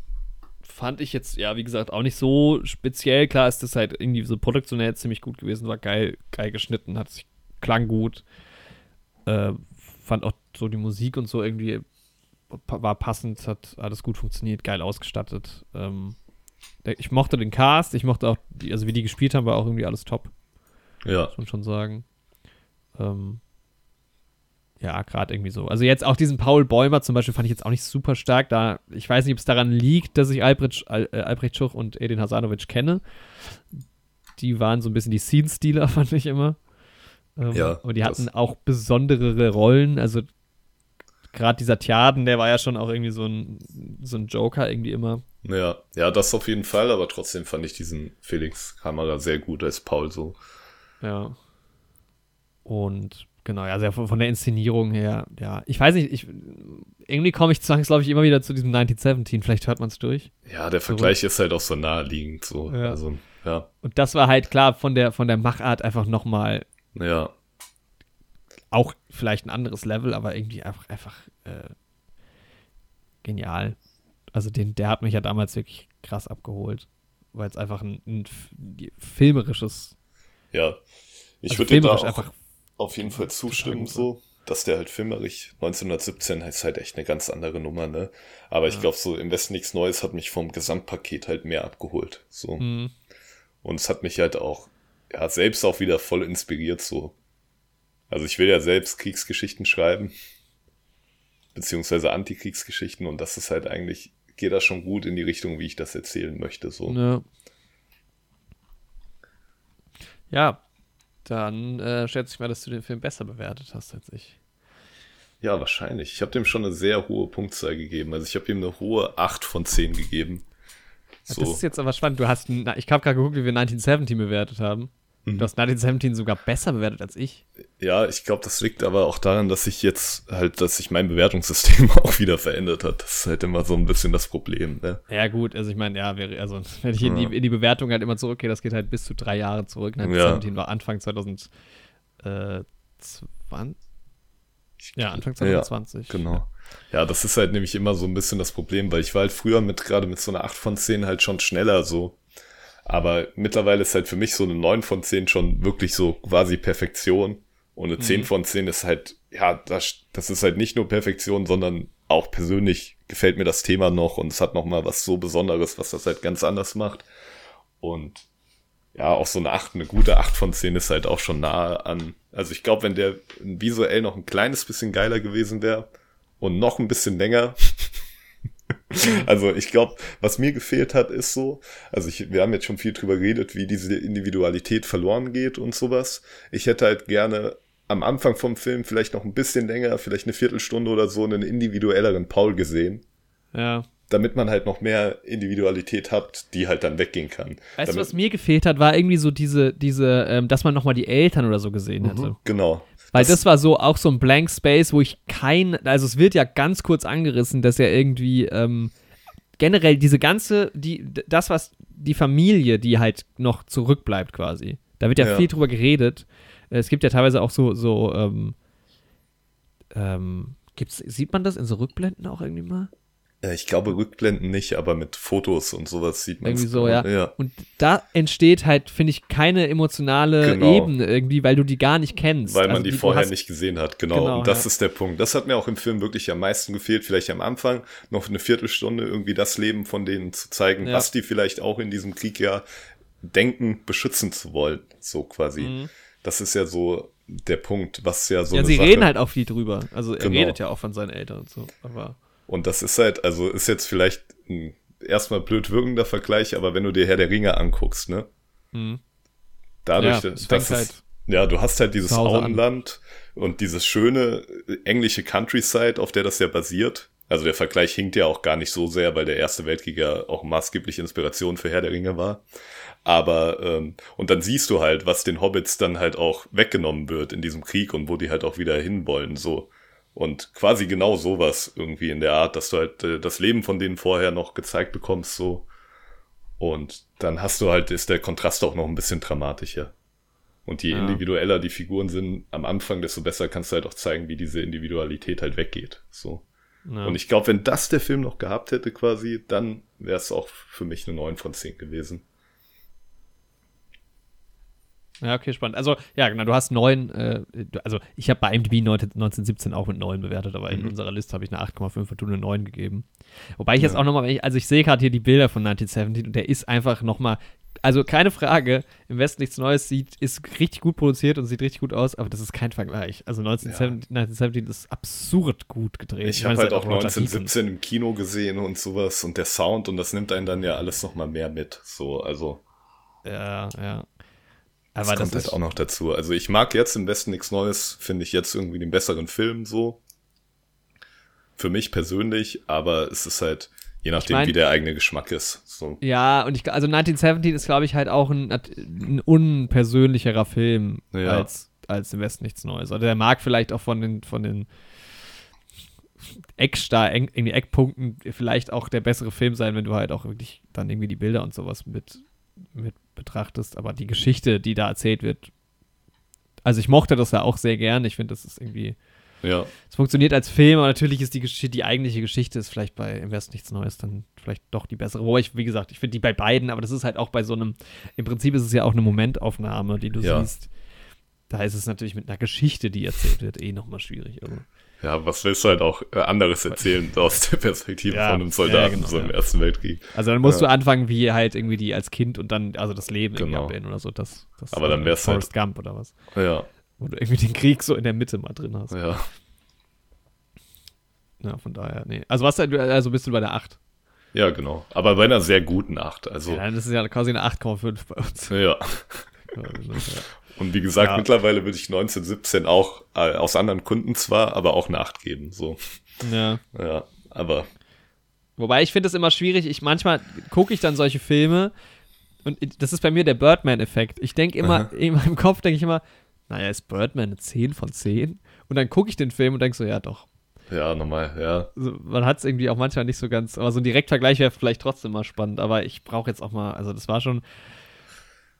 fand ich jetzt, ja, wie gesagt, auch nicht so speziell. Klar ist das halt irgendwie so produktionell ziemlich gut gewesen, war geil, geil geschnitten, hat sich, klang gut. Äh, fand auch so die Musik und so irgendwie war passend, hat alles gut funktioniert, geil ausgestattet. Ähm, ich mochte den Cast, ich mochte auch, die, also wie die gespielt haben, war auch irgendwie alles top. Ja. Muss man schon sagen. Ähm, ja, gerade irgendwie so. Also jetzt auch diesen Paul Bäumer zum Beispiel fand ich jetzt auch nicht super stark. Da, ich weiß nicht, ob es daran liegt, dass ich Albrecht, Al, äh, Albrecht Schuch und Edin Hasanovic kenne. Die waren so ein bisschen die Scene-Stealer, fand ich immer. Ähm, Ja, Und die hatten auch besondere Rollen. Also gerade dieser Tjaden, der war ja schon auch irgendwie so ein, so ein Joker irgendwie immer. Ja, ja, das auf jeden Fall, aber trotzdem fand ich diesen Felix Kamera sehr gut als Paul so. Ja. Und genau, ja, sehr von, der Inszenierung her, ja. Ich weiß nicht, ich, irgendwie komme ich zwangsläufig immer wieder zu diesem 1917. Vielleicht hört man es durch. Ja, der Vergleich ist halt auch so naheliegend so. Ja. Also, ja, Und das war halt klar von der, von der Machart einfach nochmal ja, auch vielleicht ein anderes Level, aber irgendwie einfach, einfach äh, genial. Also den, der hat mich ja damals wirklich krass abgeholt, weil es einfach ein, ein filmerisches, ja. Ich also würde filmerisch auch einfach, auf jeden Fall zustimmen, so, dass der halt filmerisch 1917 ist halt echt eine ganz andere Nummer, ne? Aber ich Ja. glaube, so im Westen nichts Neues hat mich vom Gesamtpaket halt mehr abgeholt. So. mh, Und es hat mich halt auch, ja, selbst auch wieder voll inspiriert, so. Also ich will ja selbst Kriegsgeschichten schreiben, beziehungsweise Antikriegsgeschichten und das ist halt eigentlich, geht da schon gut in die Richtung, wie ich das erzählen möchte, so. ne. Ja, dann äh, schätze ich mal, dass du den Film besser bewertet hast als ich. Ja, wahrscheinlich. Ich habe dem schon eine sehr hohe Punktzahl gegeben. Also ich habe ihm eine hohe 8 von 10 gegeben. So. Das ist jetzt aber spannend. Du hast, ich habe gerade geguckt, wie wir 1917 bewertet haben. Du hast 1917 sogar besser bewertet als ich. Ja, ich glaube, das liegt aber auch daran, dass ich jetzt halt, dass sich mein Bewertungssystem auch wieder verändert hat. Das ist halt immer so ein bisschen das Problem, ne? Ja, gut, also ich meine, ja, wäre, also wenn ich in die, Ja. in die Bewertung halt immer zurückgehe, das geht halt bis zu drei Jahre zurück. Ja. 1917 war Anfang 2020. Ja, Anfang Ja, 2020. Genau. Ja, das ist halt nämlich immer so ein bisschen das Problem, weil ich war halt früher mit gerade mit so einer 8 von 10 halt schon schneller so. Aber mittlerweile ist halt für mich so eine 9 von 10 schon wirklich so quasi Perfektion. Und eine 10 von 10 ist halt, ja, das, das ist halt nicht nur Perfektion, sondern auch persönlich gefällt mir das Thema noch und es hat noch mal was so Besonderes, was das halt ganz anders macht. Und ja, auch so eine 8, eine gute 8 von 10 ist halt auch schon nahe an. Also ich glaube, wenn der visuell noch ein kleines bisschen geiler gewesen wäre und noch ein bisschen länger. also ich glaube, was mir gefehlt hat, ist so, also ich, wir haben jetzt schon viel drüber geredet, wie diese Individualität verloren geht und sowas. Ich hätte halt gerne am Anfang vom Film vielleicht noch ein bisschen länger, vielleicht eine Viertelstunde oder so, einen individuelleren Paul gesehen, Ja. damit man halt noch mehr Individualität hat, die halt dann weggehen kann. Weißt du, damit, was mir gefehlt hat, war irgendwie so diese, diese, ähm, dass man nochmal die Eltern oder so gesehen hätte. Genau. Weil das, war so auch so ein Blank Space, wo ich kein, also es wird ja ganz kurz angerissen, dass er irgendwie ähm, generell diese ganze, die, das, was die Familie, die halt noch zurückbleibt quasi, da wird ja, Ja. viel drüber geredet. Es gibt ja teilweise auch so, so, ähm, ähm, gibt's, sieht man das in so Rückblenden auch irgendwie mal? Ja, ich glaube Rückblenden nicht, aber mit Fotos und sowas sieht man Irgendwie so, ja. ja. Und da entsteht halt, finde ich, keine emotionale Genau. Ebene irgendwie, weil du die gar nicht kennst. Weil man Also die du vorher hast- nicht gesehen hat, genau. Genau, und das ja. ist der Punkt. Das hat mir auch im Film wirklich am meisten gefehlt. Vielleicht am Anfang noch eine Viertelstunde irgendwie das Leben von denen zu zeigen, Ja. was die vielleicht auch in diesem Krieg ja denken, beschützen zu wollen. So quasi. Mhm. Das ist ja so der Punkt, was ja so ja, sie Sache, reden halt auch viel drüber. Also er Genau. redet ja auch von seinen Eltern und so. Aber Und das ist halt, also ist jetzt vielleicht ein erstmal blöd wirkender Vergleich, aber wenn du dir Herr der Ringe anguckst, ne? Mhm. Dadurch, Ja, dass es, ja, du hast halt dieses an. Auenland und dieses schöne äh, englische Countryside, auf der das ja basiert. Also der Vergleich hinkt ja auch gar nicht so sehr, weil der Erste Weltkrieg ja auch maßgebliche Inspiration für Herr der Ringe war. Aber, ähm, und dann siehst du halt, was den Hobbits dann halt auch weggenommen wird in diesem Krieg und wo die halt auch wieder hinwollen, so. Und quasi genau sowas irgendwie in der Art, dass du halt äh, das Leben von denen vorher noch gezeigt bekommst, so. Und dann hast du halt, ist der Kontrast auch noch ein bisschen dramatischer. Und je Ja. individueller die Figuren sind am Anfang, desto besser kannst du halt auch zeigen, wie diese Individualität halt weggeht. So. ja. Und ich glaube, wenn das der Film noch gehabt hätte, quasi, dann wäre es auch für mich eine 9 von 10 gewesen. Ja, okay, spannend. Also, ja, genau, du hast neun, äh, also ich habe bei IMDb 19, 1917 auch mit neun bewertet, aber in Mhm. unserer Liste habe ich eine 8,5 und du eine 9 gegeben. Wobei ich jetzt Ja. auch nochmal, also ich sehe gerade hier die Bilder von 1917 und der ist einfach nochmal also keine Frage, im Westen nichts Neues sieht, ist richtig gut produziert und sieht richtig gut aus, aber das ist kein Vergleich. Also 1917, ja. 1917 ist absurd gut gedreht. Ich, ich habe halt auch 1917 im Kino gesehen und sowas und der Sound und das nimmt einen dann ja alles nochmal mehr mit. So, also. Ja, ja. Aber das, das kommt halt auch noch dazu. Also ich mag jetzt im Westen nichts Neues, finde ich jetzt irgendwie den besseren Film so. Für mich persönlich, aber es ist halt, Je nachdem, ich mein, wie der eigene Geschmack ist. So. Ja, und ich, also 1917 ist, glaube ich, halt auch ein, ein unpersönlicherer Film ja. als, als im Westen nichts Neues. Also der mag vielleicht auch von den, von den Eckstar, irgendwie Eckpunkten vielleicht auch der bessere Film sein, wenn du halt auch wirklich dann irgendwie die Bilder und sowas mit, mit betrachtest. Aber die Geschichte, die da erzählt wird, also ich mochte das ja auch sehr gern. Ich finde, das ist irgendwie ja. Es funktioniert als Film, aber natürlich ist die Geschichte, die eigentliche Geschichte ist vielleicht bei Im Westen nichts Neues dann vielleicht doch die bessere. Wobei ich, wie gesagt, ich finde die bei beiden, aber das ist halt auch bei so einem, im Prinzip ist es ja auch eine Momentaufnahme, die du ja. siehst. Da ist es natürlich mit einer Geschichte, die erzählt wird, eh nochmal schwierig. Also. Ja, was willst du halt auch äh, anderes erzählen aus der Perspektive ja, von einem Soldaten ja, genau, so im Ersten Weltkrieg? Also dann musst du anfangen, wie halt irgendwie die als Kind und dann, also das Leben genau. irgendwie oder so. Das, das aber dann wär's Forrest halt, Gump oder was. Ja, wo du irgendwie den Krieg so in der Mitte mal drin hast. Ja. Ja, von daher, nee. Also was also bist du bei der 8? Ja, genau. Aber bei einer sehr guten 8. Also, ja, das ist ja quasi eine 8,5 bei uns. Ja. Und wie gesagt, ja. mittlerweile würde ich 1917 auch äh, aus anderen Kunden zwar, aber auch eine 8 geben. So. Ja. Ja, aber. Wobei ich finde es immer schwierig. Ich manchmal gucke ich dann solche Filme und das ist bei mir der Birdman-Effekt. Ich denke immer, Aha. in meinem Kopf denke ich immer, naja, ist Birdman eine 10 von 10? Und dann gucke ich den Film und denke so, ja doch. Ja, nochmal, ja. Also, man hat es irgendwie auch manchmal nicht so ganz, aber so ein Direktvergleich wäre vielleicht trotzdem mal spannend. Aber ich brauche jetzt auch mal, also das war schon.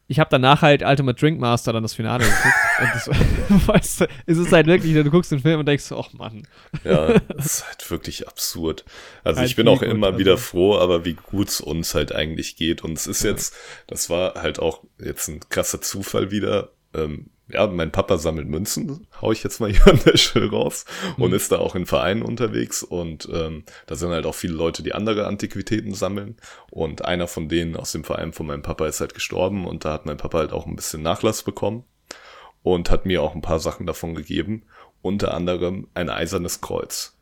Ich habe danach halt Ultimate Drink Master dann das Finale geguckt. und das, weißt du, es ist halt wirklich, du guckst den Film und denkst, ach Mann. Ja, das ist halt wirklich absurd. Also halt ich bin auch immer gut, wieder also. froh, aber wie gut es uns halt eigentlich geht. Und es ist jetzt, das war halt auch jetzt ein krasser Zufall wieder. Ähm, ja, mein Papa sammelt Münzen, hau ich jetzt mal hier an der Stelle raus, mhm. und ist da auch in Vereinen unterwegs. Und ähm, da sind halt auch viele Leute, die andere Antiquitäten sammeln. Und einer von denen aus dem Verein von meinem Papa ist halt gestorben und da hat mein Papa halt auch ein bisschen Nachlass bekommen und hat mir auch ein paar Sachen davon gegeben. Unter anderem ein eisernes Kreuz.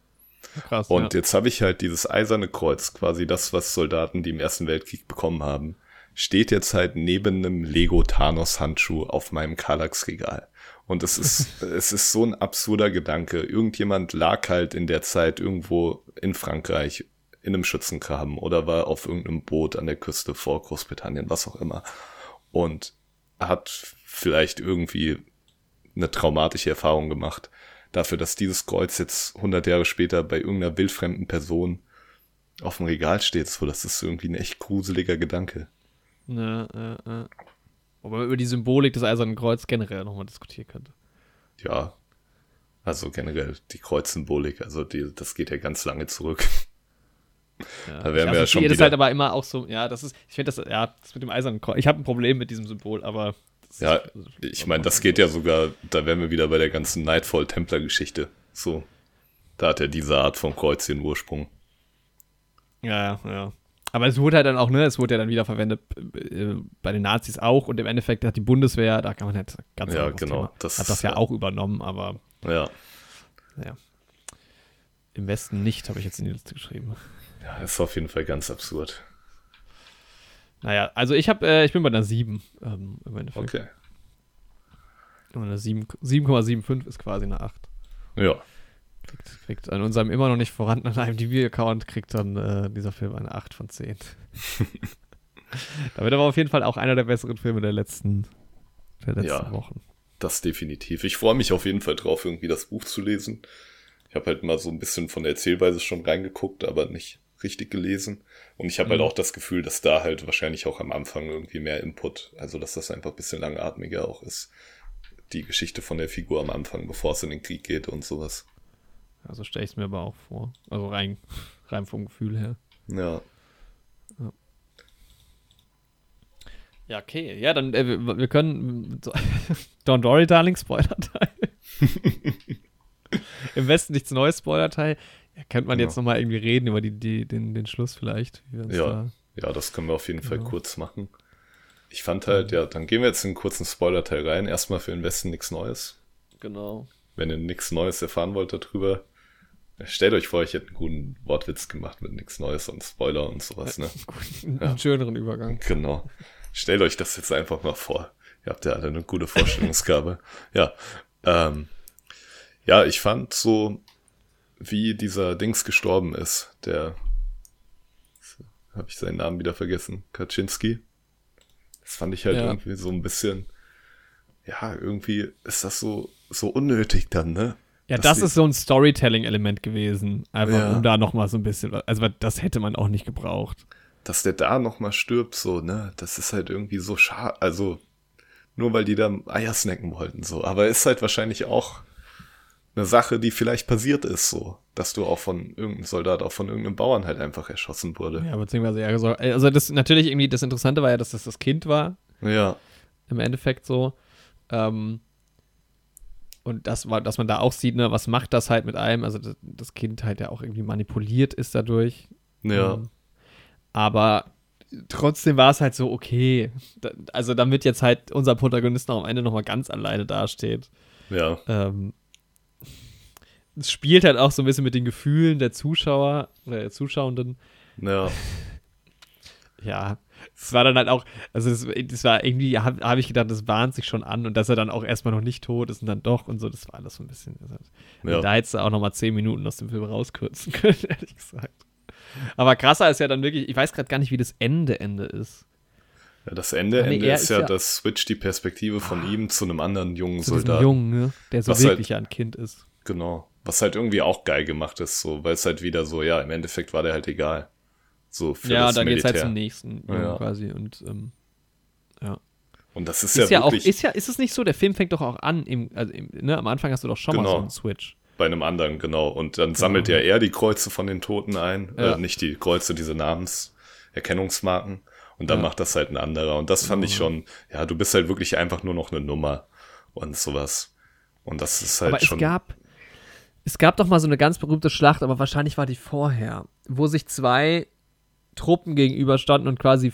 Krass, und ja. jetzt habe ich halt dieses eiserne Kreuz, quasi das, was Soldaten, die im Ersten Weltkrieg bekommen haben steht jetzt halt neben einem Lego Thanos Handschuh auf meinem Kallax Regal. Und es ist, es ist so ein absurder Gedanke. Irgendjemand lag halt in der Zeit irgendwo in Frankreich in einem Schützengraben oder war auf irgendeinem Boot an der Küste vor Großbritannien, was auch immer. Und hat vielleicht irgendwie eine traumatische Erfahrung gemacht. Dafür, dass dieses Kreuz jetzt 100 Jahre später bei irgendeiner wildfremden Person auf dem Regal steht, so, das ist irgendwie ein echt gruseliger Gedanke. Ja, ja, ja. Wobei man über die Symbolik des Eisernen Kreuz generell nochmal diskutieren könnte. Ja. Also generell die Kreuzsymbolik, also die, das geht ja ganz lange zurück. Ja, da wären wir ja schon wieder. Das halt aber immer auch so, ja, das ist, ich finde das, ja, das mit dem Eisernen Kreuz. Ich habe ein Problem mit diesem Symbol, aber. Ja, ist, also, ich meine, das geht ja sogar, da wären wir wieder bei der ganzen Nightfall-Templer-Geschichte. So. Da hat er diese Art von Kreuz ihren Ursprung. Ja, ja, ja. Aber es wurde halt dann auch, ne, es wurde ja dann wieder verwendet äh, bei den Nazis auch und im Endeffekt hat die Bundeswehr, da kann man halt ganz ja, genau, das hat das ja, ja auch übernommen, aber ja. ja. Im Westen nicht, habe ich jetzt in die Liste geschrieben. Ja, ist auf jeden Fall ganz absurd. Naja, also ich habe, äh, ich bin bei einer 7 ähm, im Endeffekt. Okay. Eine 7,75 ist quasi eine 8. Ja. Kriegt, kriegt an unserem immer noch nicht vorhandenen IMDb-Account kriegt dann äh, dieser Film eine 8 von 10. da wird aber auf jeden Fall auch einer der besseren Filme der letzten, der letzten ja, Wochen. Das definitiv. Ich freue mich auf jeden Fall drauf, irgendwie das Buch zu lesen. Ich habe halt mal so ein bisschen von der Erzählweise schon reingeguckt, aber nicht richtig gelesen. Und ich habe halt mhm. halt auch das Gefühl, dass da halt wahrscheinlich auch am Anfang irgendwie mehr Input, also dass das einfach ein bisschen langatmiger auch ist. Die Geschichte von der Figur am Anfang, bevor es in den Krieg geht und sowas. Also stelle ich es mir aber auch vor. Also rein, rein vom Gefühl her. Ja. Ja, ja okay. Ja, dann, äh, wir, wir, können. Don't worry, Darling, Spoiler-Teil. Im Westen nichts Neues, Spoiler-Teil. Ja, könnte man genau. jetzt nochmal irgendwie reden über die, die, den, den Schluss vielleicht. ja. Da, ja, das können wir auf jeden Fall genau. kurz machen. Ich fand halt, ja, dann gehen wir jetzt in einen kurzen Spoiler-Teil rein. Erstmal für den Westen nichts Neues. Genau. Wenn ihr nichts Neues erfahren wollt darüber, stellt euch vor, ich hätte einen guten Wortwitz gemacht mit nichts Neues und Spoiler und sowas, ne? Einen ja. schöneren Übergang. Genau. Stellt euch das jetzt einfach mal vor. Ihr habt ja alle eine gute Vorstellungsgabe. ja. Ähm, ja, ich fand so, wie dieser Dings gestorben ist, der habe ich seinen Namen wieder vergessen, Kaczynski. Das fand ich halt ja. irgendwie so ein bisschen, ja, irgendwie ist das so, so unnötig dann, ne? Ja, das ist so ein Storytelling-Element gewesen. Einfach ja. um da nochmal so ein bisschen, also das hätte man auch nicht gebraucht. Dass der da nochmal stirbt, so, ne? Das ist halt irgendwie so schade. Also, nur weil die da Eier snacken wollten, so. Aber ist halt wahrscheinlich auch eine Sache, die vielleicht passiert ist, so. Dass du auch von irgendeinem Soldat, auch von irgendeinem Bauern halt einfach erschossen wurde. Ja, beziehungsweise, ja, also, also das natürlich irgendwie, das Interessante war ja, dass das das Kind war. Ja. Im Endeffekt so. Ähm, und das war, dass man da auch sieht, ne, was macht das halt mit einem, also das, das Kind halt ja auch irgendwie manipuliert ist dadurch. Ja. Ähm, aber trotzdem war es halt so, okay. Da, also damit jetzt halt unser Protagonist noch am Ende nochmal ganz alleine dasteht. Ja. Ähm, es spielt halt auch so ein bisschen mit den Gefühlen der Zuschauer oder der Zuschauenden. Ja. Ja, es war dann halt auch, also das, das war irgendwie, habe hab ich gedacht, das bahnt sich schon an und dass er dann auch erstmal noch nicht tot ist und dann doch und so, das war alles so ein bisschen. Ja. Da hättest du auch nochmal zehn Minuten aus dem Film rauskürzen können, ehrlich gesagt. Aber krasser ist ja dann wirklich, ich weiß gerade gar nicht, wie das Ende Ende ist. Ja, das Ende, nee, Ende ist, ist ja, ja, das Switch die Perspektive von ah, ihm zu einem anderen jungen zu Soldaten. Jungen, ne? der so wirklich halt, ein Kind ist. Genau. Was halt irgendwie auch geil gemacht ist, so, weil es halt wieder so, ja, im Endeffekt war der halt egal. So für ja, das dann geht es halt zum nächsten ja. quasi und ähm, ja. Und das ist, ist ja, ja wirklich. Auch, ist ja, ist es nicht so, der Film fängt doch auch an, im, also im, ne, am Anfang hast du doch schon genau. mal so einen Switch. Bei einem anderen, genau. Und dann genau. sammelt ja er die Kreuze von den Toten ein. Äh, ja. Äh, nicht die Kreuze, diese Namenserkennungsmarken. Und dann macht das halt ein anderer. Und das fand ich schon, ja, du bist halt wirklich einfach nur noch eine Nummer und sowas. Und das ist halt Aber schon. Es gab, es gab doch mal so eine ganz berühmte Schlacht, aber wahrscheinlich war die vorher, wo sich zwei Truppen gegenüberstanden und quasi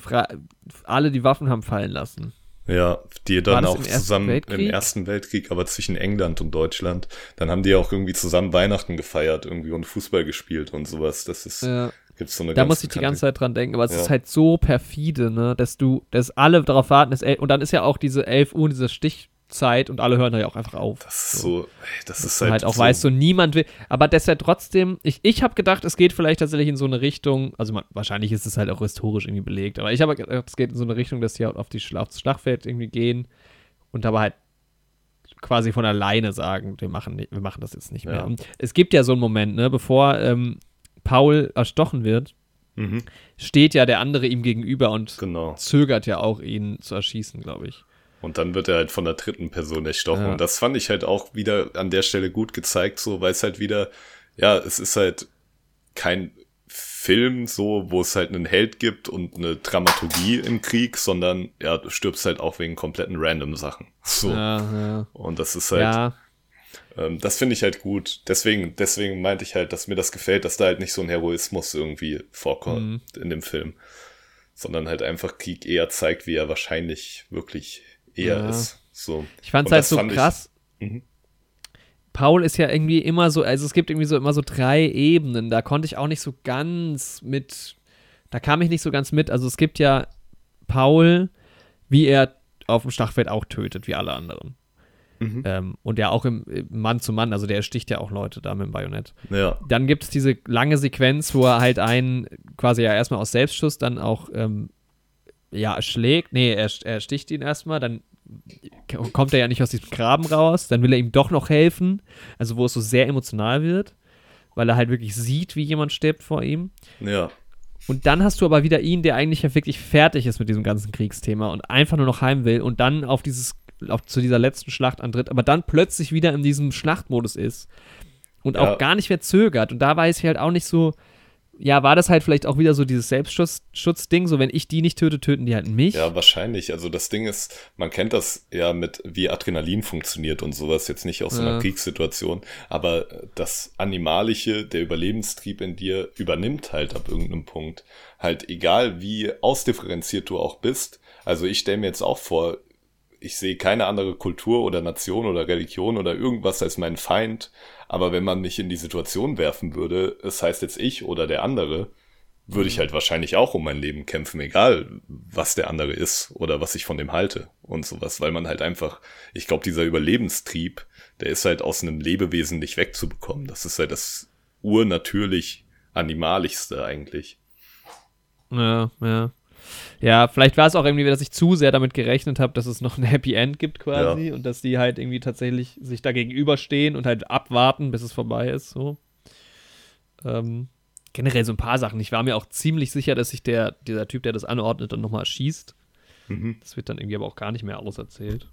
alle die Waffen haben fallen lassen. Ja, die dann auch im zusammen Weltkrieg? im Ersten Weltkrieg, aber zwischen England und Deutschland. Dann haben die auch irgendwie zusammen Weihnachten gefeiert irgendwie und Fußball gespielt und sowas. Das ist, ja. gibt's so eine Da muss ich die ganze Zeit dran denken, aber es ja. ist halt so perfide, ne, dass du, dass alle darauf warten, dass, und dann ist ja auch diese 11 Uhr, dieser Stich, Zeit und alle hören da ja auch einfach auf. Das ist so, das ist halt, halt auch so weißt so niemand will, aber deshalb trotzdem, ich, ich habe gedacht, es geht vielleicht tatsächlich in so eine Richtung, also man, wahrscheinlich ist es halt auch historisch irgendwie belegt, aber ich habe gedacht, es geht in so eine Richtung, dass die auf, die, auf das Schlachtfeld irgendwie gehen und aber halt quasi von alleine sagen, wir machen, wir machen das jetzt nicht mehr. Ja. Es gibt ja so einen Moment, ne, bevor ähm, Paul erstochen wird, mhm. steht ja der andere ihm gegenüber und genau. zögert ja auch, ihn zu erschießen, glaube ich. Und dann wird er halt von der dritten Person erstochen. Ja. Und das fand ich halt auch wieder an der Stelle gut gezeigt, so, weil es halt wieder, ja, es ist halt kein Film, so, wo es halt einen Held gibt und eine Dramaturgie im Krieg, sondern ja, du stirbst halt auch wegen kompletten random Sachen. So. Ja, ja. Und das ist halt. Ähm, das finde ich halt gut. Deswegen, deswegen meinte ich halt, dass mir das gefällt, dass da halt nicht so ein Heroismus irgendwie vorkommt mhm. in dem Film. Sondern halt einfach Krieg eher zeigt, wie er wahrscheinlich wirklich eher ja. ist. So. Ich fand es halt so krass. Ich, mhm. Paul ist ja irgendwie immer so, also es gibt irgendwie so immer so drei Ebenen. Da konnte ich auch nicht so ganz mit, da kam ich nicht so ganz mit. Also es gibt ja Paul, wie er auf dem Schlachtfeld auch tötet, wie alle anderen. Mhm. Ähm, und ja auch im, im, Mann zu Mann, also der sticht ja auch Leute da mit dem Bajonett. Ja. Dann gibt es diese lange Sequenz, wo er halt einen quasi ja erstmal aus Selbstschuss dann auch ähm, ja, schlägt, nee, er, er sticht ihn erstmal, dann kommt er ja nicht aus diesem Graben raus, dann will er ihm doch noch helfen, also wo es so sehr emotional wird, weil er halt wirklich sieht, wie jemand stirbt vor ihm. Ja. Und dann hast du aber wieder ihn, der eigentlich ja wirklich fertig ist mit diesem ganzen Kriegsthema und einfach nur noch heim will und dann auf dieses, auf, zu dieser letzten Schlacht antritt, aber dann plötzlich wieder in diesem Schlachtmodus ist und ja. auch gar nicht mehr zögert. Und da weiß ich halt auch nicht so, ja, war das halt vielleicht auch wieder so dieses Selbstschutzding, so wenn ich die nicht töte, töten die halt mich? Ja, wahrscheinlich. Also das Ding ist, man kennt das ja mit, wie Adrenalin funktioniert und sowas, jetzt nicht aus so einer Kriegssituation, aber das Animalische, der Überlebenstrieb in dir übernimmt halt ab irgendeinem Punkt. Halt egal, wie ausdifferenziert du auch bist, Also ich stelle mir jetzt auch vor, ich sehe keine andere Kultur oder Nation oder Religion oder irgendwas als mein Feind, aber wenn man mich in die Situation werfen würde, es heißt jetzt ich oder der andere, würde ich mhm. halt wahrscheinlich auch um mein Leben kämpfen, egal was der andere ist oder was ich von dem halte und sowas, weil man halt einfach, ich glaube, dieser Überlebenstrieb, der ist halt aus einem Lebewesen nicht wegzubekommen. Das ist halt das urnatürlich animalischste eigentlich. Ja, ja. Ja, vielleicht war es auch irgendwie, dass ich zu sehr damit gerechnet habe, dass es noch ein Happy End gibt quasi ja. und dass die halt irgendwie tatsächlich sich da gegenüberstehen und halt abwarten, bis es vorbei ist. So. Ähm, generell so ein paar Sachen. Ich war mir auch ziemlich sicher, dass sich der, dieser Typ, der das anordnet, dann nochmal erschießt. Mhm. Das wird dann irgendwie aber auch gar nicht mehr auserzählt.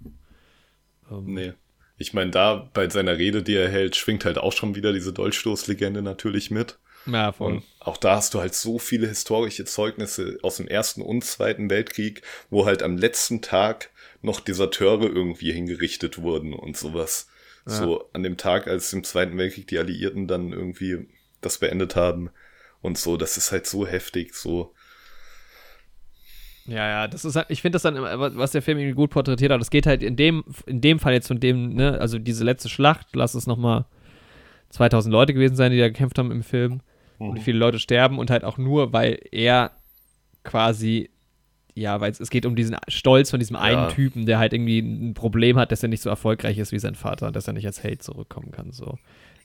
Ähm, nee. Ich meine, da bei seiner Rede, die er hält, schwingt halt auch schon wieder diese Dolchstoßlegende natürlich mit. Ja, voll. Und auch da hast du halt so viele historische Zeugnisse aus dem Ersten und Zweiten Weltkrieg, wo halt am letzten Tag noch Deserteure irgendwie hingerichtet wurden und sowas. Ja. So an dem Tag, als im Zweiten Weltkrieg die Alliierten dann irgendwie das beendet haben und so, das ist halt so heftig, so. Ja, ja, das ist halt, ich finde das dann, was der Film irgendwie gut porträtiert hat, das geht halt in dem, in dem Fall jetzt von dem, ne, also diese letzte Schlacht, lass es nochmal 2000 Leute gewesen sein, die da gekämpft haben im Film mhm. und wie viele Leute sterben und halt auch nur, weil er quasi, ja, weil es, es geht um diesen Stolz von diesem einen ja. Typen, der halt irgendwie ein Problem hat, dass er nicht so erfolgreich ist wie sein Vater und dass er nicht als Held zurückkommen kann, so.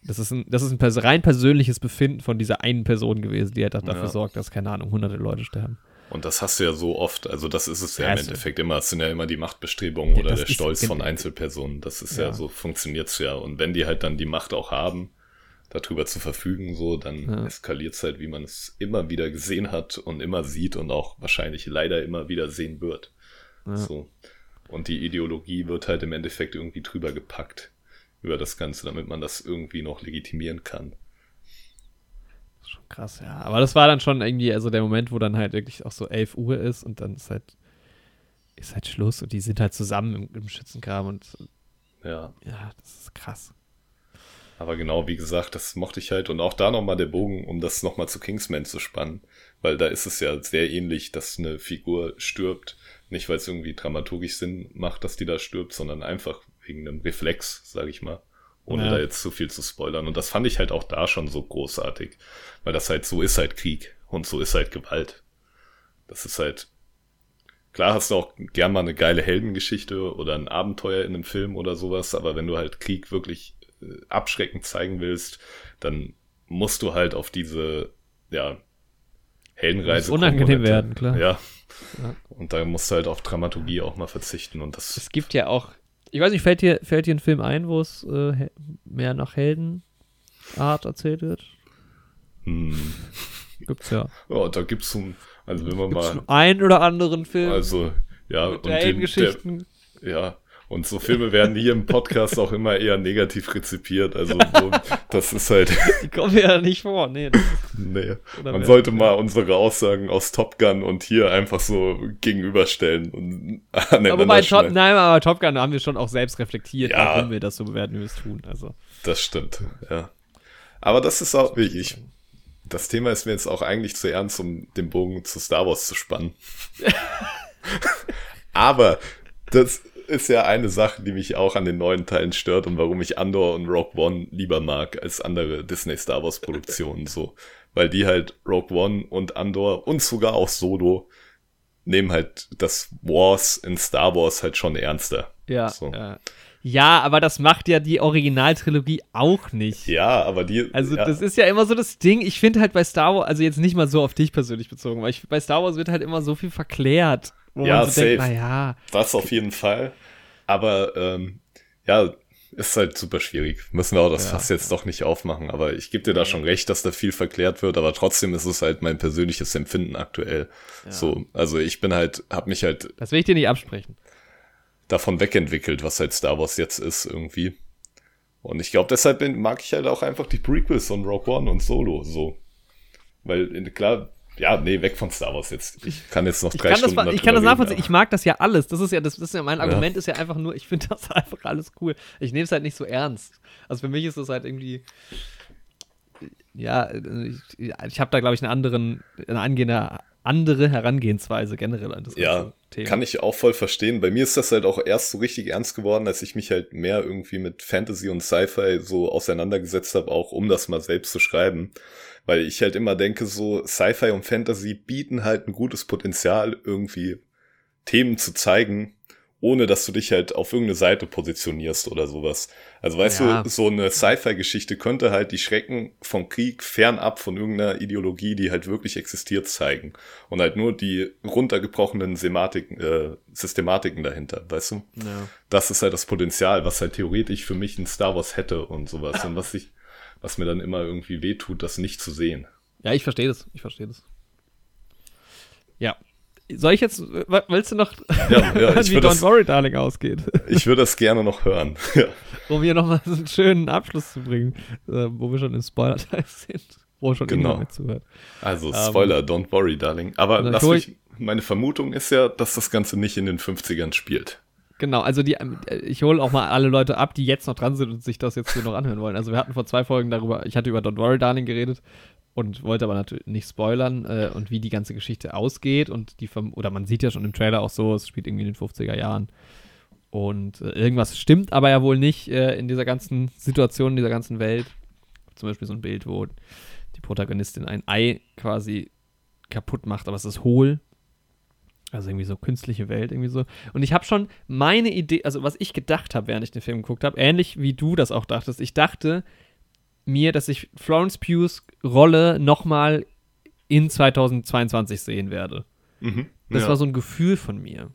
Das ist ein, das ist ein rein persönliches Befinden von dieser einen Person gewesen, die halt dafür ja. sorgt, dass, keine Ahnung, hunderte Leute sterben. Und das hast du ja so oft, also das ist es ja, ja im Endeffekt immer, es sind ja immer die Machtbestrebungen ja, oder der Stolz von Einzelpersonen. Das ist ja, ja so, funktioniert's ja. Und wenn die halt dann die Macht auch haben, darüber zu verfügen, so, dann ja. eskaliert es halt, wie man es immer wieder gesehen hat und immer sieht und auch wahrscheinlich leider immer wieder sehen wird. Ja. So. Und die Ideologie wird halt im Endeffekt irgendwie drüber gepackt über das Ganze, damit man das irgendwie noch legitimieren kann. Das ist schon krass, ja. Aber das war dann schon irgendwie, also der Moment, wo dann halt wirklich auch so 11 Uhr ist und dann ist halt, ist halt Schluss und die sind halt zusammen im, im Schützengraben und ja. Ja, das ist krass. Aber genau, wie gesagt, das mochte ich halt. Und auch da nochmal der Bogen, um das nochmal zu Kingsman zu spannen. Weil da ist es ja sehr ähnlich, dass eine Figur stirbt. Nicht, weil es irgendwie dramaturgisch Sinn macht, dass die da stirbt, sondern einfach wegen einem Reflex, sage ich mal. Ohne ja. da jetzt zu viel zu spoilern. Und das fand ich halt auch da schon so großartig. Weil das halt so ist halt Krieg. Und so ist halt Gewalt. Das ist halt Klar hast du auch gern mal eine geile Heldengeschichte oder ein Abenteuer in einem Film oder sowas, aber wenn du halt Krieg wirklich abschreckend zeigen willst, dann musst du halt auf diese, ja, Heldenreise. Das unangenehm werden, klar. Ja. ja. Und da musst du halt auf Dramaturgie auch mal verzichten. Und das. Es gibt ja auch, ich weiß nicht, fällt dir, fällt dir ein Film ein, wo es äh, mehr nach Heldenart erzählt wird? Hm. Gibt's ja. Ja, da gibt's so ein, also wenn man gibt's mal. Einen oder anderen Film. Also, ja, und den, der, ja, und so Filme werden hier im Podcast auch immer eher negativ rezipiert. Also das ist halt. Die kommen ja nicht vor, nee. Nee. Man sollte mal unsere Aussagen aus Top Gun und hier einfach so gegenüberstellen und aneinander aber Top, Nein, aber Top Gun haben wir schon auch selbst reflektiert, ja, warum wir das so bewerten, wie wir es tun. Also. Das stimmt, ja. Aber das ist auch wirklich. Das Thema ist mir jetzt auch eigentlich zu ernst, um den Bogen zu Star Wars zu spannen. aber das ist ja eine Sache, die mich auch an den neuen Teilen stört und warum ich Andor und Rogue One lieber mag als andere Disney Star Wars Produktionen so. Weil die halt Rogue One und Andor und sogar auch Solo nehmen halt das Wars in Star Wars halt schon ernster. Ja, so. ja. Ja, aber das macht ja die Originaltrilogie auch nicht. Ja, aber die. Also, ja. das ist ja immer so das Ding. Ich finde halt bei Star Wars, also jetzt nicht mal so auf dich persönlich bezogen, weil ich, bei Star Wars wird halt immer so viel verklärt. Wo ja, man so safe. denkt, naja. Das auf jeden Fall. Aber ähm, ja, ist halt super schwierig. Müssen wir auch das ja. Fass jetzt doch nicht aufmachen. Aber ich gebe dir da schon recht, dass da viel verklärt wird. Aber trotzdem ist es halt mein persönliches Empfinden aktuell. Ja. So, also ich bin halt, hab mich halt. Das will ich dir nicht absprechen. Davon wegentwickelt, was halt Star Wars jetzt ist irgendwie. Und ich glaube, deshalb mag ich halt auch einfach die Prequels und Rogue One und Solo so. Weil, klar, ja, nee, weg von Star Wars jetzt. Ich kann jetzt noch drei ich Stunden das, Ich kann das nachvollziehen. Ich mag das ja alles. Das ist ja, das, das ist ja mein Argument ja. ist ja einfach nur, ich finde das einfach alles cool. Ich nehme es halt nicht so ernst. Also für mich ist das halt irgendwie, ja, ich, ich habe da glaube ich einen anderen, eine angehende andere Herangehensweise generell an das ja, Thema. Kann ich auch voll verstehen. Bei mir ist das halt auch erst so richtig ernst geworden, als ich mich halt mehr irgendwie mit Fantasy und Sci-Fi so auseinandergesetzt habe, auch um das mal selbst zu schreiben. Weil ich halt immer denke, so Sci-Fi und Fantasy bieten halt ein gutes Potenzial, irgendwie Themen zu zeigen, ohne dass du dich halt auf irgendeine Seite positionierst oder sowas. Also weißt ja. du, so eine Sci-Fi-Geschichte könnte halt die Schrecken vom Krieg fernab von irgendeiner Ideologie, die halt wirklich existiert, zeigen. Und halt nur die runtergebrochenen Sematiken, äh, Systematiken dahinter, weißt du? Ja. Das ist halt das Potenzial, was halt theoretisch für mich in Star Wars hätte und sowas. Und was ich, was mir dann immer irgendwie wehtut, das nicht zu sehen. Ja, ich verstehe das. Ich verstehe das. Ja, soll ich jetzt, willst du noch ja, ja, wie Don't Worry Darling ausgeht? Ich würde das gerne noch hören. Ja. Um hier nochmal so einen schönen Abschluss zu bringen, äh, wo wir schon im Spoiler-Teil sind, wo schon genau. zuhört. Also ähm, Spoiler, um, Don't Worry Darling. Aber lass mich, meine Vermutung ist ja, dass das Ganze nicht in den 50ern spielt. Genau, also die, ähm, ich hole auch mal alle Leute ab, die jetzt noch dran sind und sich das jetzt hier noch anhören wollen. Also wir hatten vor zwei Folgen darüber, ich hatte über Don't Worry Darling geredet und wollte aber natürlich nicht spoilern äh, und wie die ganze Geschichte ausgeht und die oder man sieht ja schon im Trailer auch so, es spielt irgendwie in den 50er Jahren und äh, irgendwas stimmt aber ja wohl nicht äh, in dieser ganzen Situation, in dieser ganzen Welt. Zum Beispiel so ein Bild, wo die Protagonistin ein Ei quasi kaputt macht, aber es ist hohl. Also irgendwie so künstliche Welt, irgendwie so. Und ich habe schon meine Idee, also was ich gedacht habe, während ich den Film geguckt habe, ähnlich wie du das auch dachtest. Ich dachte, mir, dass ich Florence Pughs Rolle nochmal in 2022 sehen werde. Mhm, das ja. war so ein Gefühl von mir.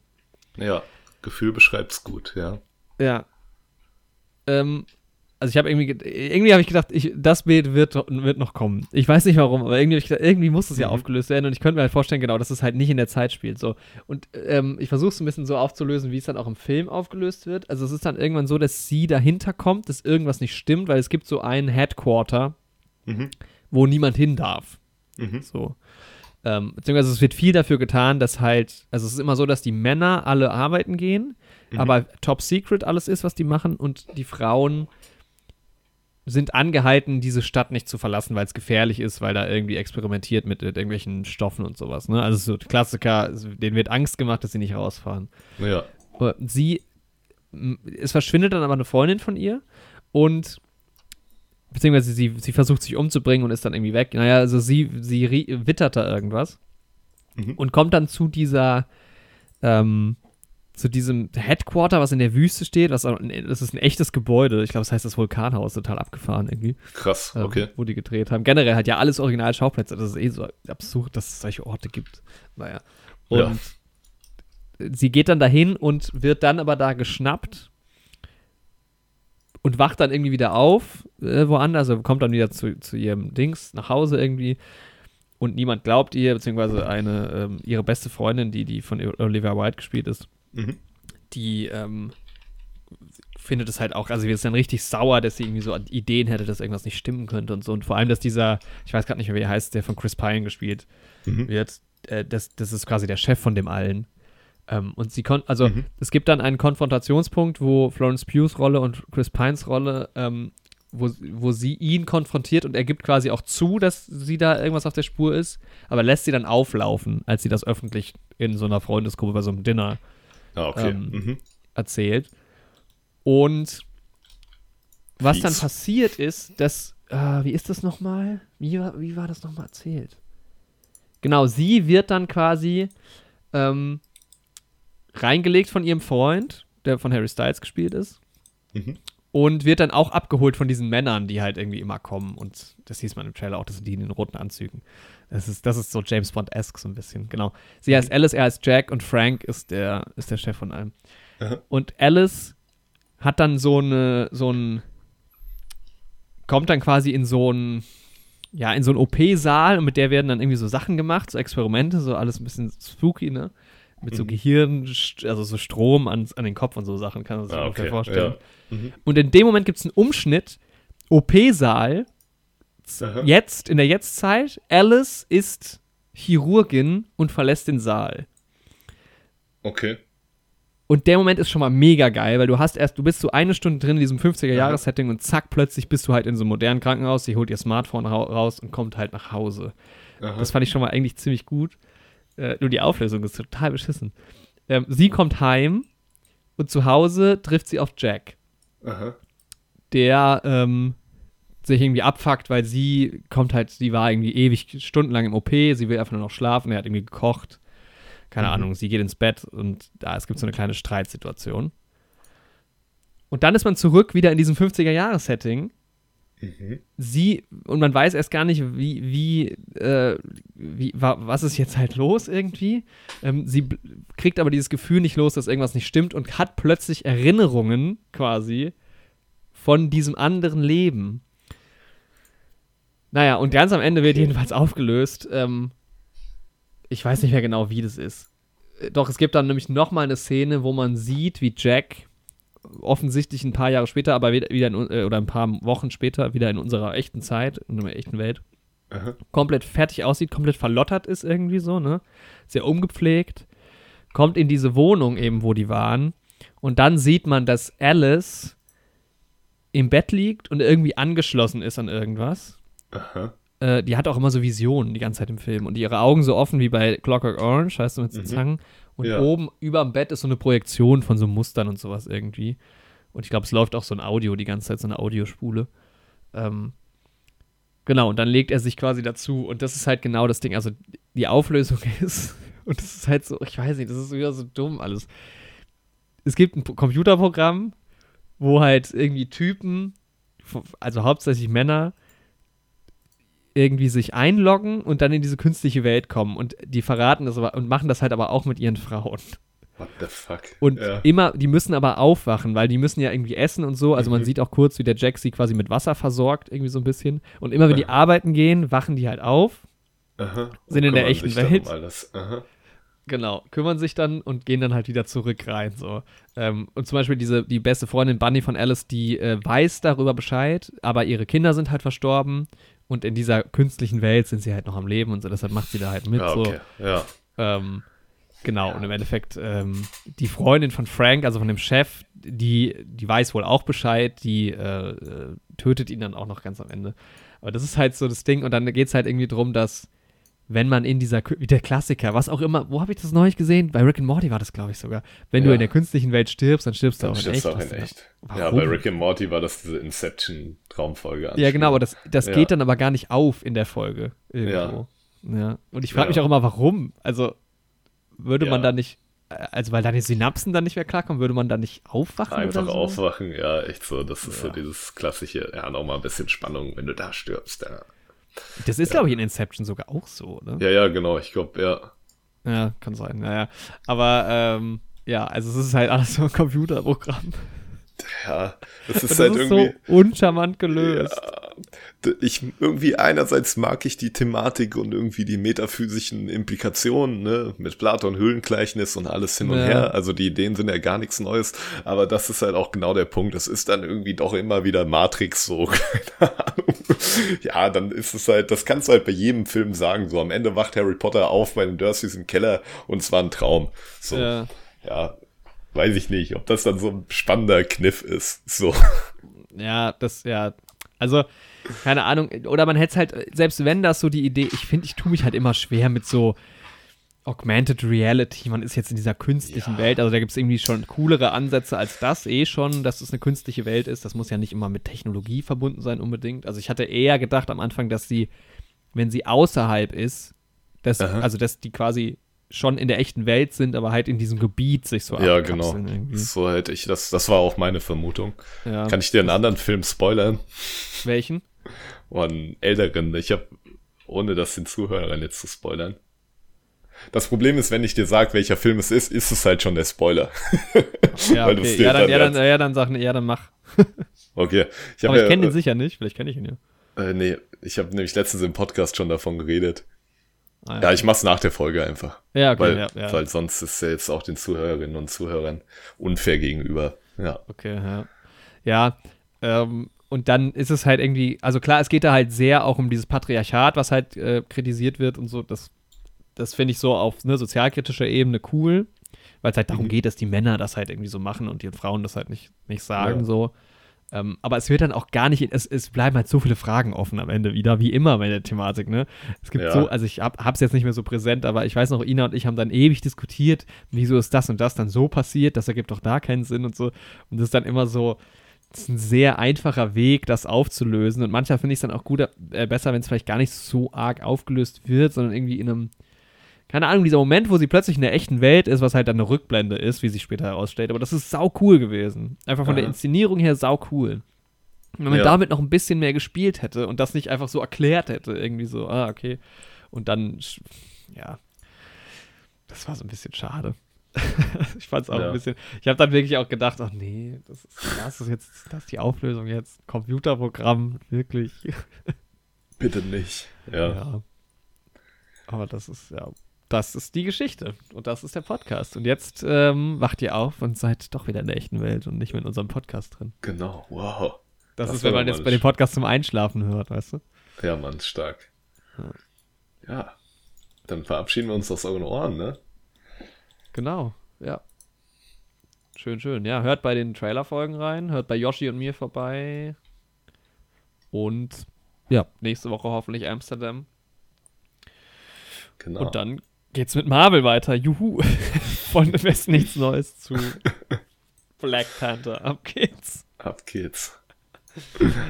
Ja, Gefühl beschreibt's gut, ja. Ja. Ähm, also ich habe irgendwie, irgendwie habe ich gedacht, ich, das Bild wird, wird noch kommen. Ich weiß nicht warum, aber irgendwie, gedacht, irgendwie muss es ja mhm. aufgelöst werden und ich könnte mir halt vorstellen, genau, dass es halt nicht in der Zeit spielt. So. Und ähm, ich versuche es ein bisschen so aufzulösen, wie es dann auch im Film aufgelöst wird. Also es ist dann irgendwann so, dass sie dahinter kommt, dass irgendwas nicht stimmt, weil es gibt so ein Headquarter, mhm. wo niemand hin darf. Mhm. So. Ähm, beziehungsweise es wird viel dafür getan, dass halt, also es ist immer so, dass die Männer alle arbeiten gehen, mhm. aber top secret alles ist, was die machen und die Frauen sind angehalten, diese Stadt nicht zu verlassen, weil es gefährlich ist, weil da irgendwie experimentiert mit, mit irgendwelchen Stoffen und sowas. Ne? Also so Klassiker, denen wird Angst gemacht, dass sie nicht rausfahren. Ja. Sie, es verschwindet dann aber eine Freundin von ihr und beziehungsweise sie, sie versucht sich umzubringen und ist dann irgendwie weg. Naja, also sie, sie wittert da irgendwas mhm. und kommt dann zu dieser ähm, zu diesem Headquarter, was in der Wüste steht. Was, das ist ein echtes Gebäude. Ich glaube, das heißt das Vulkanhaus, total abgefahren irgendwie. Krass, ähm, okay. wo die gedreht haben. Generell hat ja alles Original-Schauplätze. Das ist eh so absurd, dass es solche Orte gibt. Naja. Und ja. sie geht dann dahin und wird dann aber da geschnappt und wacht dann irgendwie wieder auf, äh, woanders, also kommt dann wieder zu, zu ihrem Dings nach Hause irgendwie und niemand glaubt ihr, beziehungsweise eine, ähm, ihre beste Freundin, die, die von Olivia White gespielt ist, Mhm. Die ähm, findet es halt auch, also wir sind dann richtig sauer, dass sie irgendwie so Ideen hätte, dass irgendwas nicht stimmen könnte und so. Und vor allem, dass dieser, ich weiß gerade nicht mehr, wie er heißt, der von Chris Pine gespielt mhm. wird, äh, das, das ist quasi der Chef von dem allen. Ähm, und sie konnte, also mhm. es gibt dann einen Konfrontationspunkt, wo Florence Pughs Rolle und Chris Pines Rolle, ähm, wo, wo sie ihn konfrontiert und er gibt quasi auch zu, dass sie da irgendwas auf der Spur ist, aber lässt sie dann auflaufen, als sie das öffentlich in so einer Freundesgruppe bei so einem Dinner ah, okay. ähm, mhm. erzählt. Und was Fies. dann passiert ist, dass, äh, wie ist das nochmal? Wie, wie war das nochmal erzählt? Genau, sie wird dann quasi ähm, reingelegt von ihrem Freund, der von Harry Styles gespielt ist. Mhm. Und wird dann auch abgeholt von diesen Männern, die halt irgendwie immer kommen. Und das hieß man im Trailer auch, das sind die in den roten Anzügen. Das ist, das ist so James Bond-esque so ein bisschen, genau. Sie heißt Alice, er heißt Jack und Frank ist der, ist der Chef von allem. Aha. Und Alice hat dann so eine, so ein, kommt dann quasi in so ein, ja, in so einen OP-Saal und mit der werden dann irgendwie so Sachen gemacht, so Experimente, so alles ein bisschen spooky, ne? Mit so mhm. Gehirn, also so Strom an, an den Kopf und so Sachen, kann man sich ah, okay. vorstellen. Ja. Mhm. Und in dem Moment gibt es einen Umschnitt, OP-Saal. Jetzt, in der Jetztzeit, Alice ist Chirurgin und verlässt den Saal. Okay. Und der Moment ist schon mal mega geil, weil du hast erst, du bist so eine Stunde drin in diesem 50er-Jahres-Setting und zack, plötzlich bist du halt in so einem modernen Krankenhaus, sie holt ihr Smartphone ra raus und kommt halt nach Hause. Aha. Das fand ich schon mal eigentlich ziemlich gut. Äh, nur die Auflösung ist total beschissen. Ähm, sie kommt heim und zu Hause trifft sie auf Jack. Aha. Der ähm, sich irgendwie abfuckt, weil sie kommt halt, sie war irgendwie ewig stundenlang im OP, sie will einfach nur noch schlafen, er hat irgendwie gekocht. Keine Mhm. Ahnung, sie geht ins Bett und da es gibt so eine kleine Streitsituation. Und dann ist man zurück wieder in diesem 50er-Jahres-Setting. Mhm. Sie, und man weiß erst gar nicht, wie, wie, äh, wie wa, was ist jetzt halt los irgendwie. Ähm, sie kriegt aber dieses Gefühl nicht los, dass irgendwas nicht stimmt und hat plötzlich Erinnerungen quasi von diesem anderen Leben. Naja, und ganz am Ende wird jedenfalls aufgelöst. Ähm, ich weiß nicht mehr genau, wie das ist. Äh, Doch, es gibt dann nämlich noch mal eine Szene, wo man sieht, wie Jack offensichtlich ein paar Jahre später, aber wieder, in, äh, oder ein paar Wochen später, wieder in unserer echten Zeit, in unserer echten Welt, Aha. komplett fertig aussieht, komplett verlottert ist irgendwie so, ne? Sehr ungepflegt. Kommt in diese Wohnung eben, wo die waren. Und dann sieht man, dass Alice im Bett liegt und irgendwie angeschlossen ist an irgendwas. Aha. Äh, die hat auch immer so Visionen die ganze Zeit im Film und ihre Augen so offen wie bei Clockwork Orange, heißt du mit Mhm. Zangen. Und Ja. oben über dem Bett ist so eine Projektion von so Mustern und sowas irgendwie. Und ich glaube, es läuft auch so ein Audio die ganze Zeit, so eine Audiospule. Ähm, genau, und dann legt er sich quasi dazu. Und das ist halt genau das Ding. Also die Auflösung ist, und das ist halt so, ich weiß nicht, das ist wieder so dumm alles. Es gibt ein Computerprogramm, wo halt irgendwie Typen, also hauptsächlich Männer, irgendwie sich einloggen und dann in diese künstliche Welt kommen. Und die verraten das aber und machen das halt aber auch mit ihren Frauen. What the fuck? Und ja. immer, die müssen aber aufwachen, weil die müssen ja irgendwie essen und so. Also man Mhm. sieht auch kurz, wie der Jack sie quasi mit Wasser versorgt, irgendwie so ein bisschen. Und immer wenn die arbeiten gehen, wachen die halt auf. Aha. sind in der echten sich dann Welt. Um. Genau, kümmern sich dann und gehen dann halt wieder zurück rein. So. Ähm, und zum Beispiel diese, die beste Freundin Bunny von Alice, die äh, weiß darüber Bescheid, aber ihre Kinder sind halt verstorben und in dieser künstlichen Welt sind sie halt noch am Leben und so, deshalb macht sie da halt mit. Ja, so. okay. Ja. Ähm, genau, und im Endeffekt ähm, die Freundin von Frank, also von dem Chef, die, die weiß wohl auch Bescheid, die äh, äh, tötet ihn dann auch noch ganz am Ende. Aber das ist halt so das Ding und dann geht es halt irgendwie drum, dass wenn man in dieser, wie der Klassiker, was auch immer, wo habe ich das neulich gesehen? Bei Rick and Morty war das, glaube ich, sogar. Wenn du Ja. in der künstlichen Welt stirbst, dann stirbst du Dann auch in stirbst echt. du auch in echt. Ja, bei Rick and Morty war das diese Inception-Traumfolge. Ja, genau, aber das, das Ja. geht dann aber gar nicht auf in der Folge irgendwo. Ja. Und ich frage Ja. mich auch immer, warum? Also, würde man Ja. da nicht, also weil deine Synapsen dann nicht mehr klarkommen, würde man da nicht aufwachen Einfach oder so? aufwachen, ja, echt so. Das ist so Ja. dieses klassische, ja, nochmal ein bisschen Spannung, wenn du da stirbst. Ja, Das ist, glaube ich, in Inception sogar auch so, oder? ja, ja genau, ich glaube, ja. Ja, kann sein, naja. Aber, ähm, ja, also es ist halt alles so ein Computerprogramm. Ja, das ist das halt ist irgendwie. so uncharmant gelöst. D- ich irgendwie einerseits mag ich die Thematik und irgendwie die metaphysischen Implikationen, ne, mit Platon Höhlengleichnis und alles hin und Ja. her. Also die Ideen sind ja gar nichts Neues, aber das ist halt auch genau der Punkt. Es ist dann irgendwie doch immer wieder Matrix so, keine Ahnung. Ja, dann ist es halt, das kannst du halt bei jedem Film sagen. So am Ende wacht Harry Potter auf bei den Dursleys im Keller und es war ein Traum. So, Ja. ja, weiß ich nicht, ob das dann so ein spannender Kniff ist. So. Ja, das, ja. Also, keine Ahnung. Oder man hätte es halt, selbst wenn das so die Idee, ich finde, ich tue mich halt immer schwer mit so Augmented Reality. Man ist jetzt in dieser künstlichen Ja. Welt. Also, da gibt es irgendwie schon coolere Ansätze als das eh schon, dass es eine künstliche Welt ist. Das muss ja nicht immer mit Technologie verbunden sein, unbedingt. Also, ich hatte eher gedacht am Anfang, dass sie, wenn sie außerhalb ist, dass, Aha. also, dass die quasi schon in der echten Welt sind, aber halt in diesem Gebiet sich so Ja, genau. irgendwie. So hätte ich das, das war auch meine Vermutung. Ja. Kann ich dir einen anderen Film spoilern? Welchen? Oh, einen älteren. Ich habe, ohne das den Zuhörern jetzt zu spoilern. Das Problem ist, wenn ich dir sage, welcher Film es ist, ist es halt schon der Spoiler. Ja, okay. ja, dann, dann ja, dann, ja, dann sag, ja, dann mach. Okay. Ich Aber ich ja, kenne den sicher nicht. Vielleicht kenne ich ihn ja. äh, nee, ich habe nämlich letztens im Podcast schon davon geredet. Ah, Ja, ich mach's nach der Folge einfach. ja, okay, weil, ja, ja. weil sonst ist jetzt auch den Zuhörerinnen und Zuhörern unfair gegenüber. Ja. Okay, ja. Ja, ähm, und dann ist es halt irgendwie, also klar, es geht da halt sehr auch um dieses Patriarchat, was halt äh, kritisiert wird und so. Das, das finde ich so auf ne, sozialkritischer Ebene cool, weil es halt darum Mhm. geht, dass die Männer das halt irgendwie so machen und die Frauen das halt nicht, nicht sagen Ja. so. Ähm, aber es wird dann auch gar nicht, es, es bleiben halt so viele Fragen offen am Ende wieder, wie immer bei der Thematik, ne? Es gibt ja. so, also ich hab, hab's jetzt nicht mehr so präsent, aber ich weiß noch, Ina und ich haben dann ewig diskutiert, wieso ist das und das dann so passiert, das ergibt doch da keinen Sinn und so. Und das ist dann immer so, das ist ein sehr einfacher Weg, das aufzulösen. Und manchmal finde ich es dann auch gut, äh, besser, wenn es vielleicht gar nicht so arg aufgelöst wird, sondern irgendwie in einem, keine Ahnung, dieser Moment, wo sie plötzlich in der echten Welt ist, was halt dann eine Rückblende ist, wie sich später herausstellt. Aber das ist sau cool gewesen. Einfach von Aha. der Inszenierung her sau cool. Wenn man ja. damit noch ein bisschen mehr gespielt hätte und das nicht einfach so erklärt hätte, irgendwie so, ah, okay. Und dann, ja, das war so ein bisschen schade. ich fand es auch ja. ein bisschen. Ich habe dann wirklich auch gedacht, ach nee, das ist, das ist jetzt, das ist die Auflösung jetzt. Computerprogramm, wirklich. Bitte nicht. Ja. ja. Aber das ist, ja, das ist die Geschichte. Und das ist der Podcast. Und jetzt ähm, wacht ihr auf und seid doch wieder in der echten Welt und nicht mehr in unserem Podcast drin. Genau, wow. Das, das ist, wenn man jetzt bei dem Podcast zum Einschlafen hört, weißt du? Ja, Mann, stark. Ja. ja. Dann verabschieden wir uns aus euren Ohren, ne? Genau, ja. Schön, schön. Ja, hört bei den Trailer-Folgen rein, hört bei Yoshi und mir vorbei. Und ja, nächste Woche hoffentlich Amsterdam. Genau. Und dann geht's mit Marvel weiter. Juhu. Von West nichts Neues zu Black Panther. Ab geht's. Ab geht's.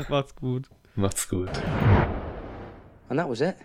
Macht's gut. Macht's gut. And that was it.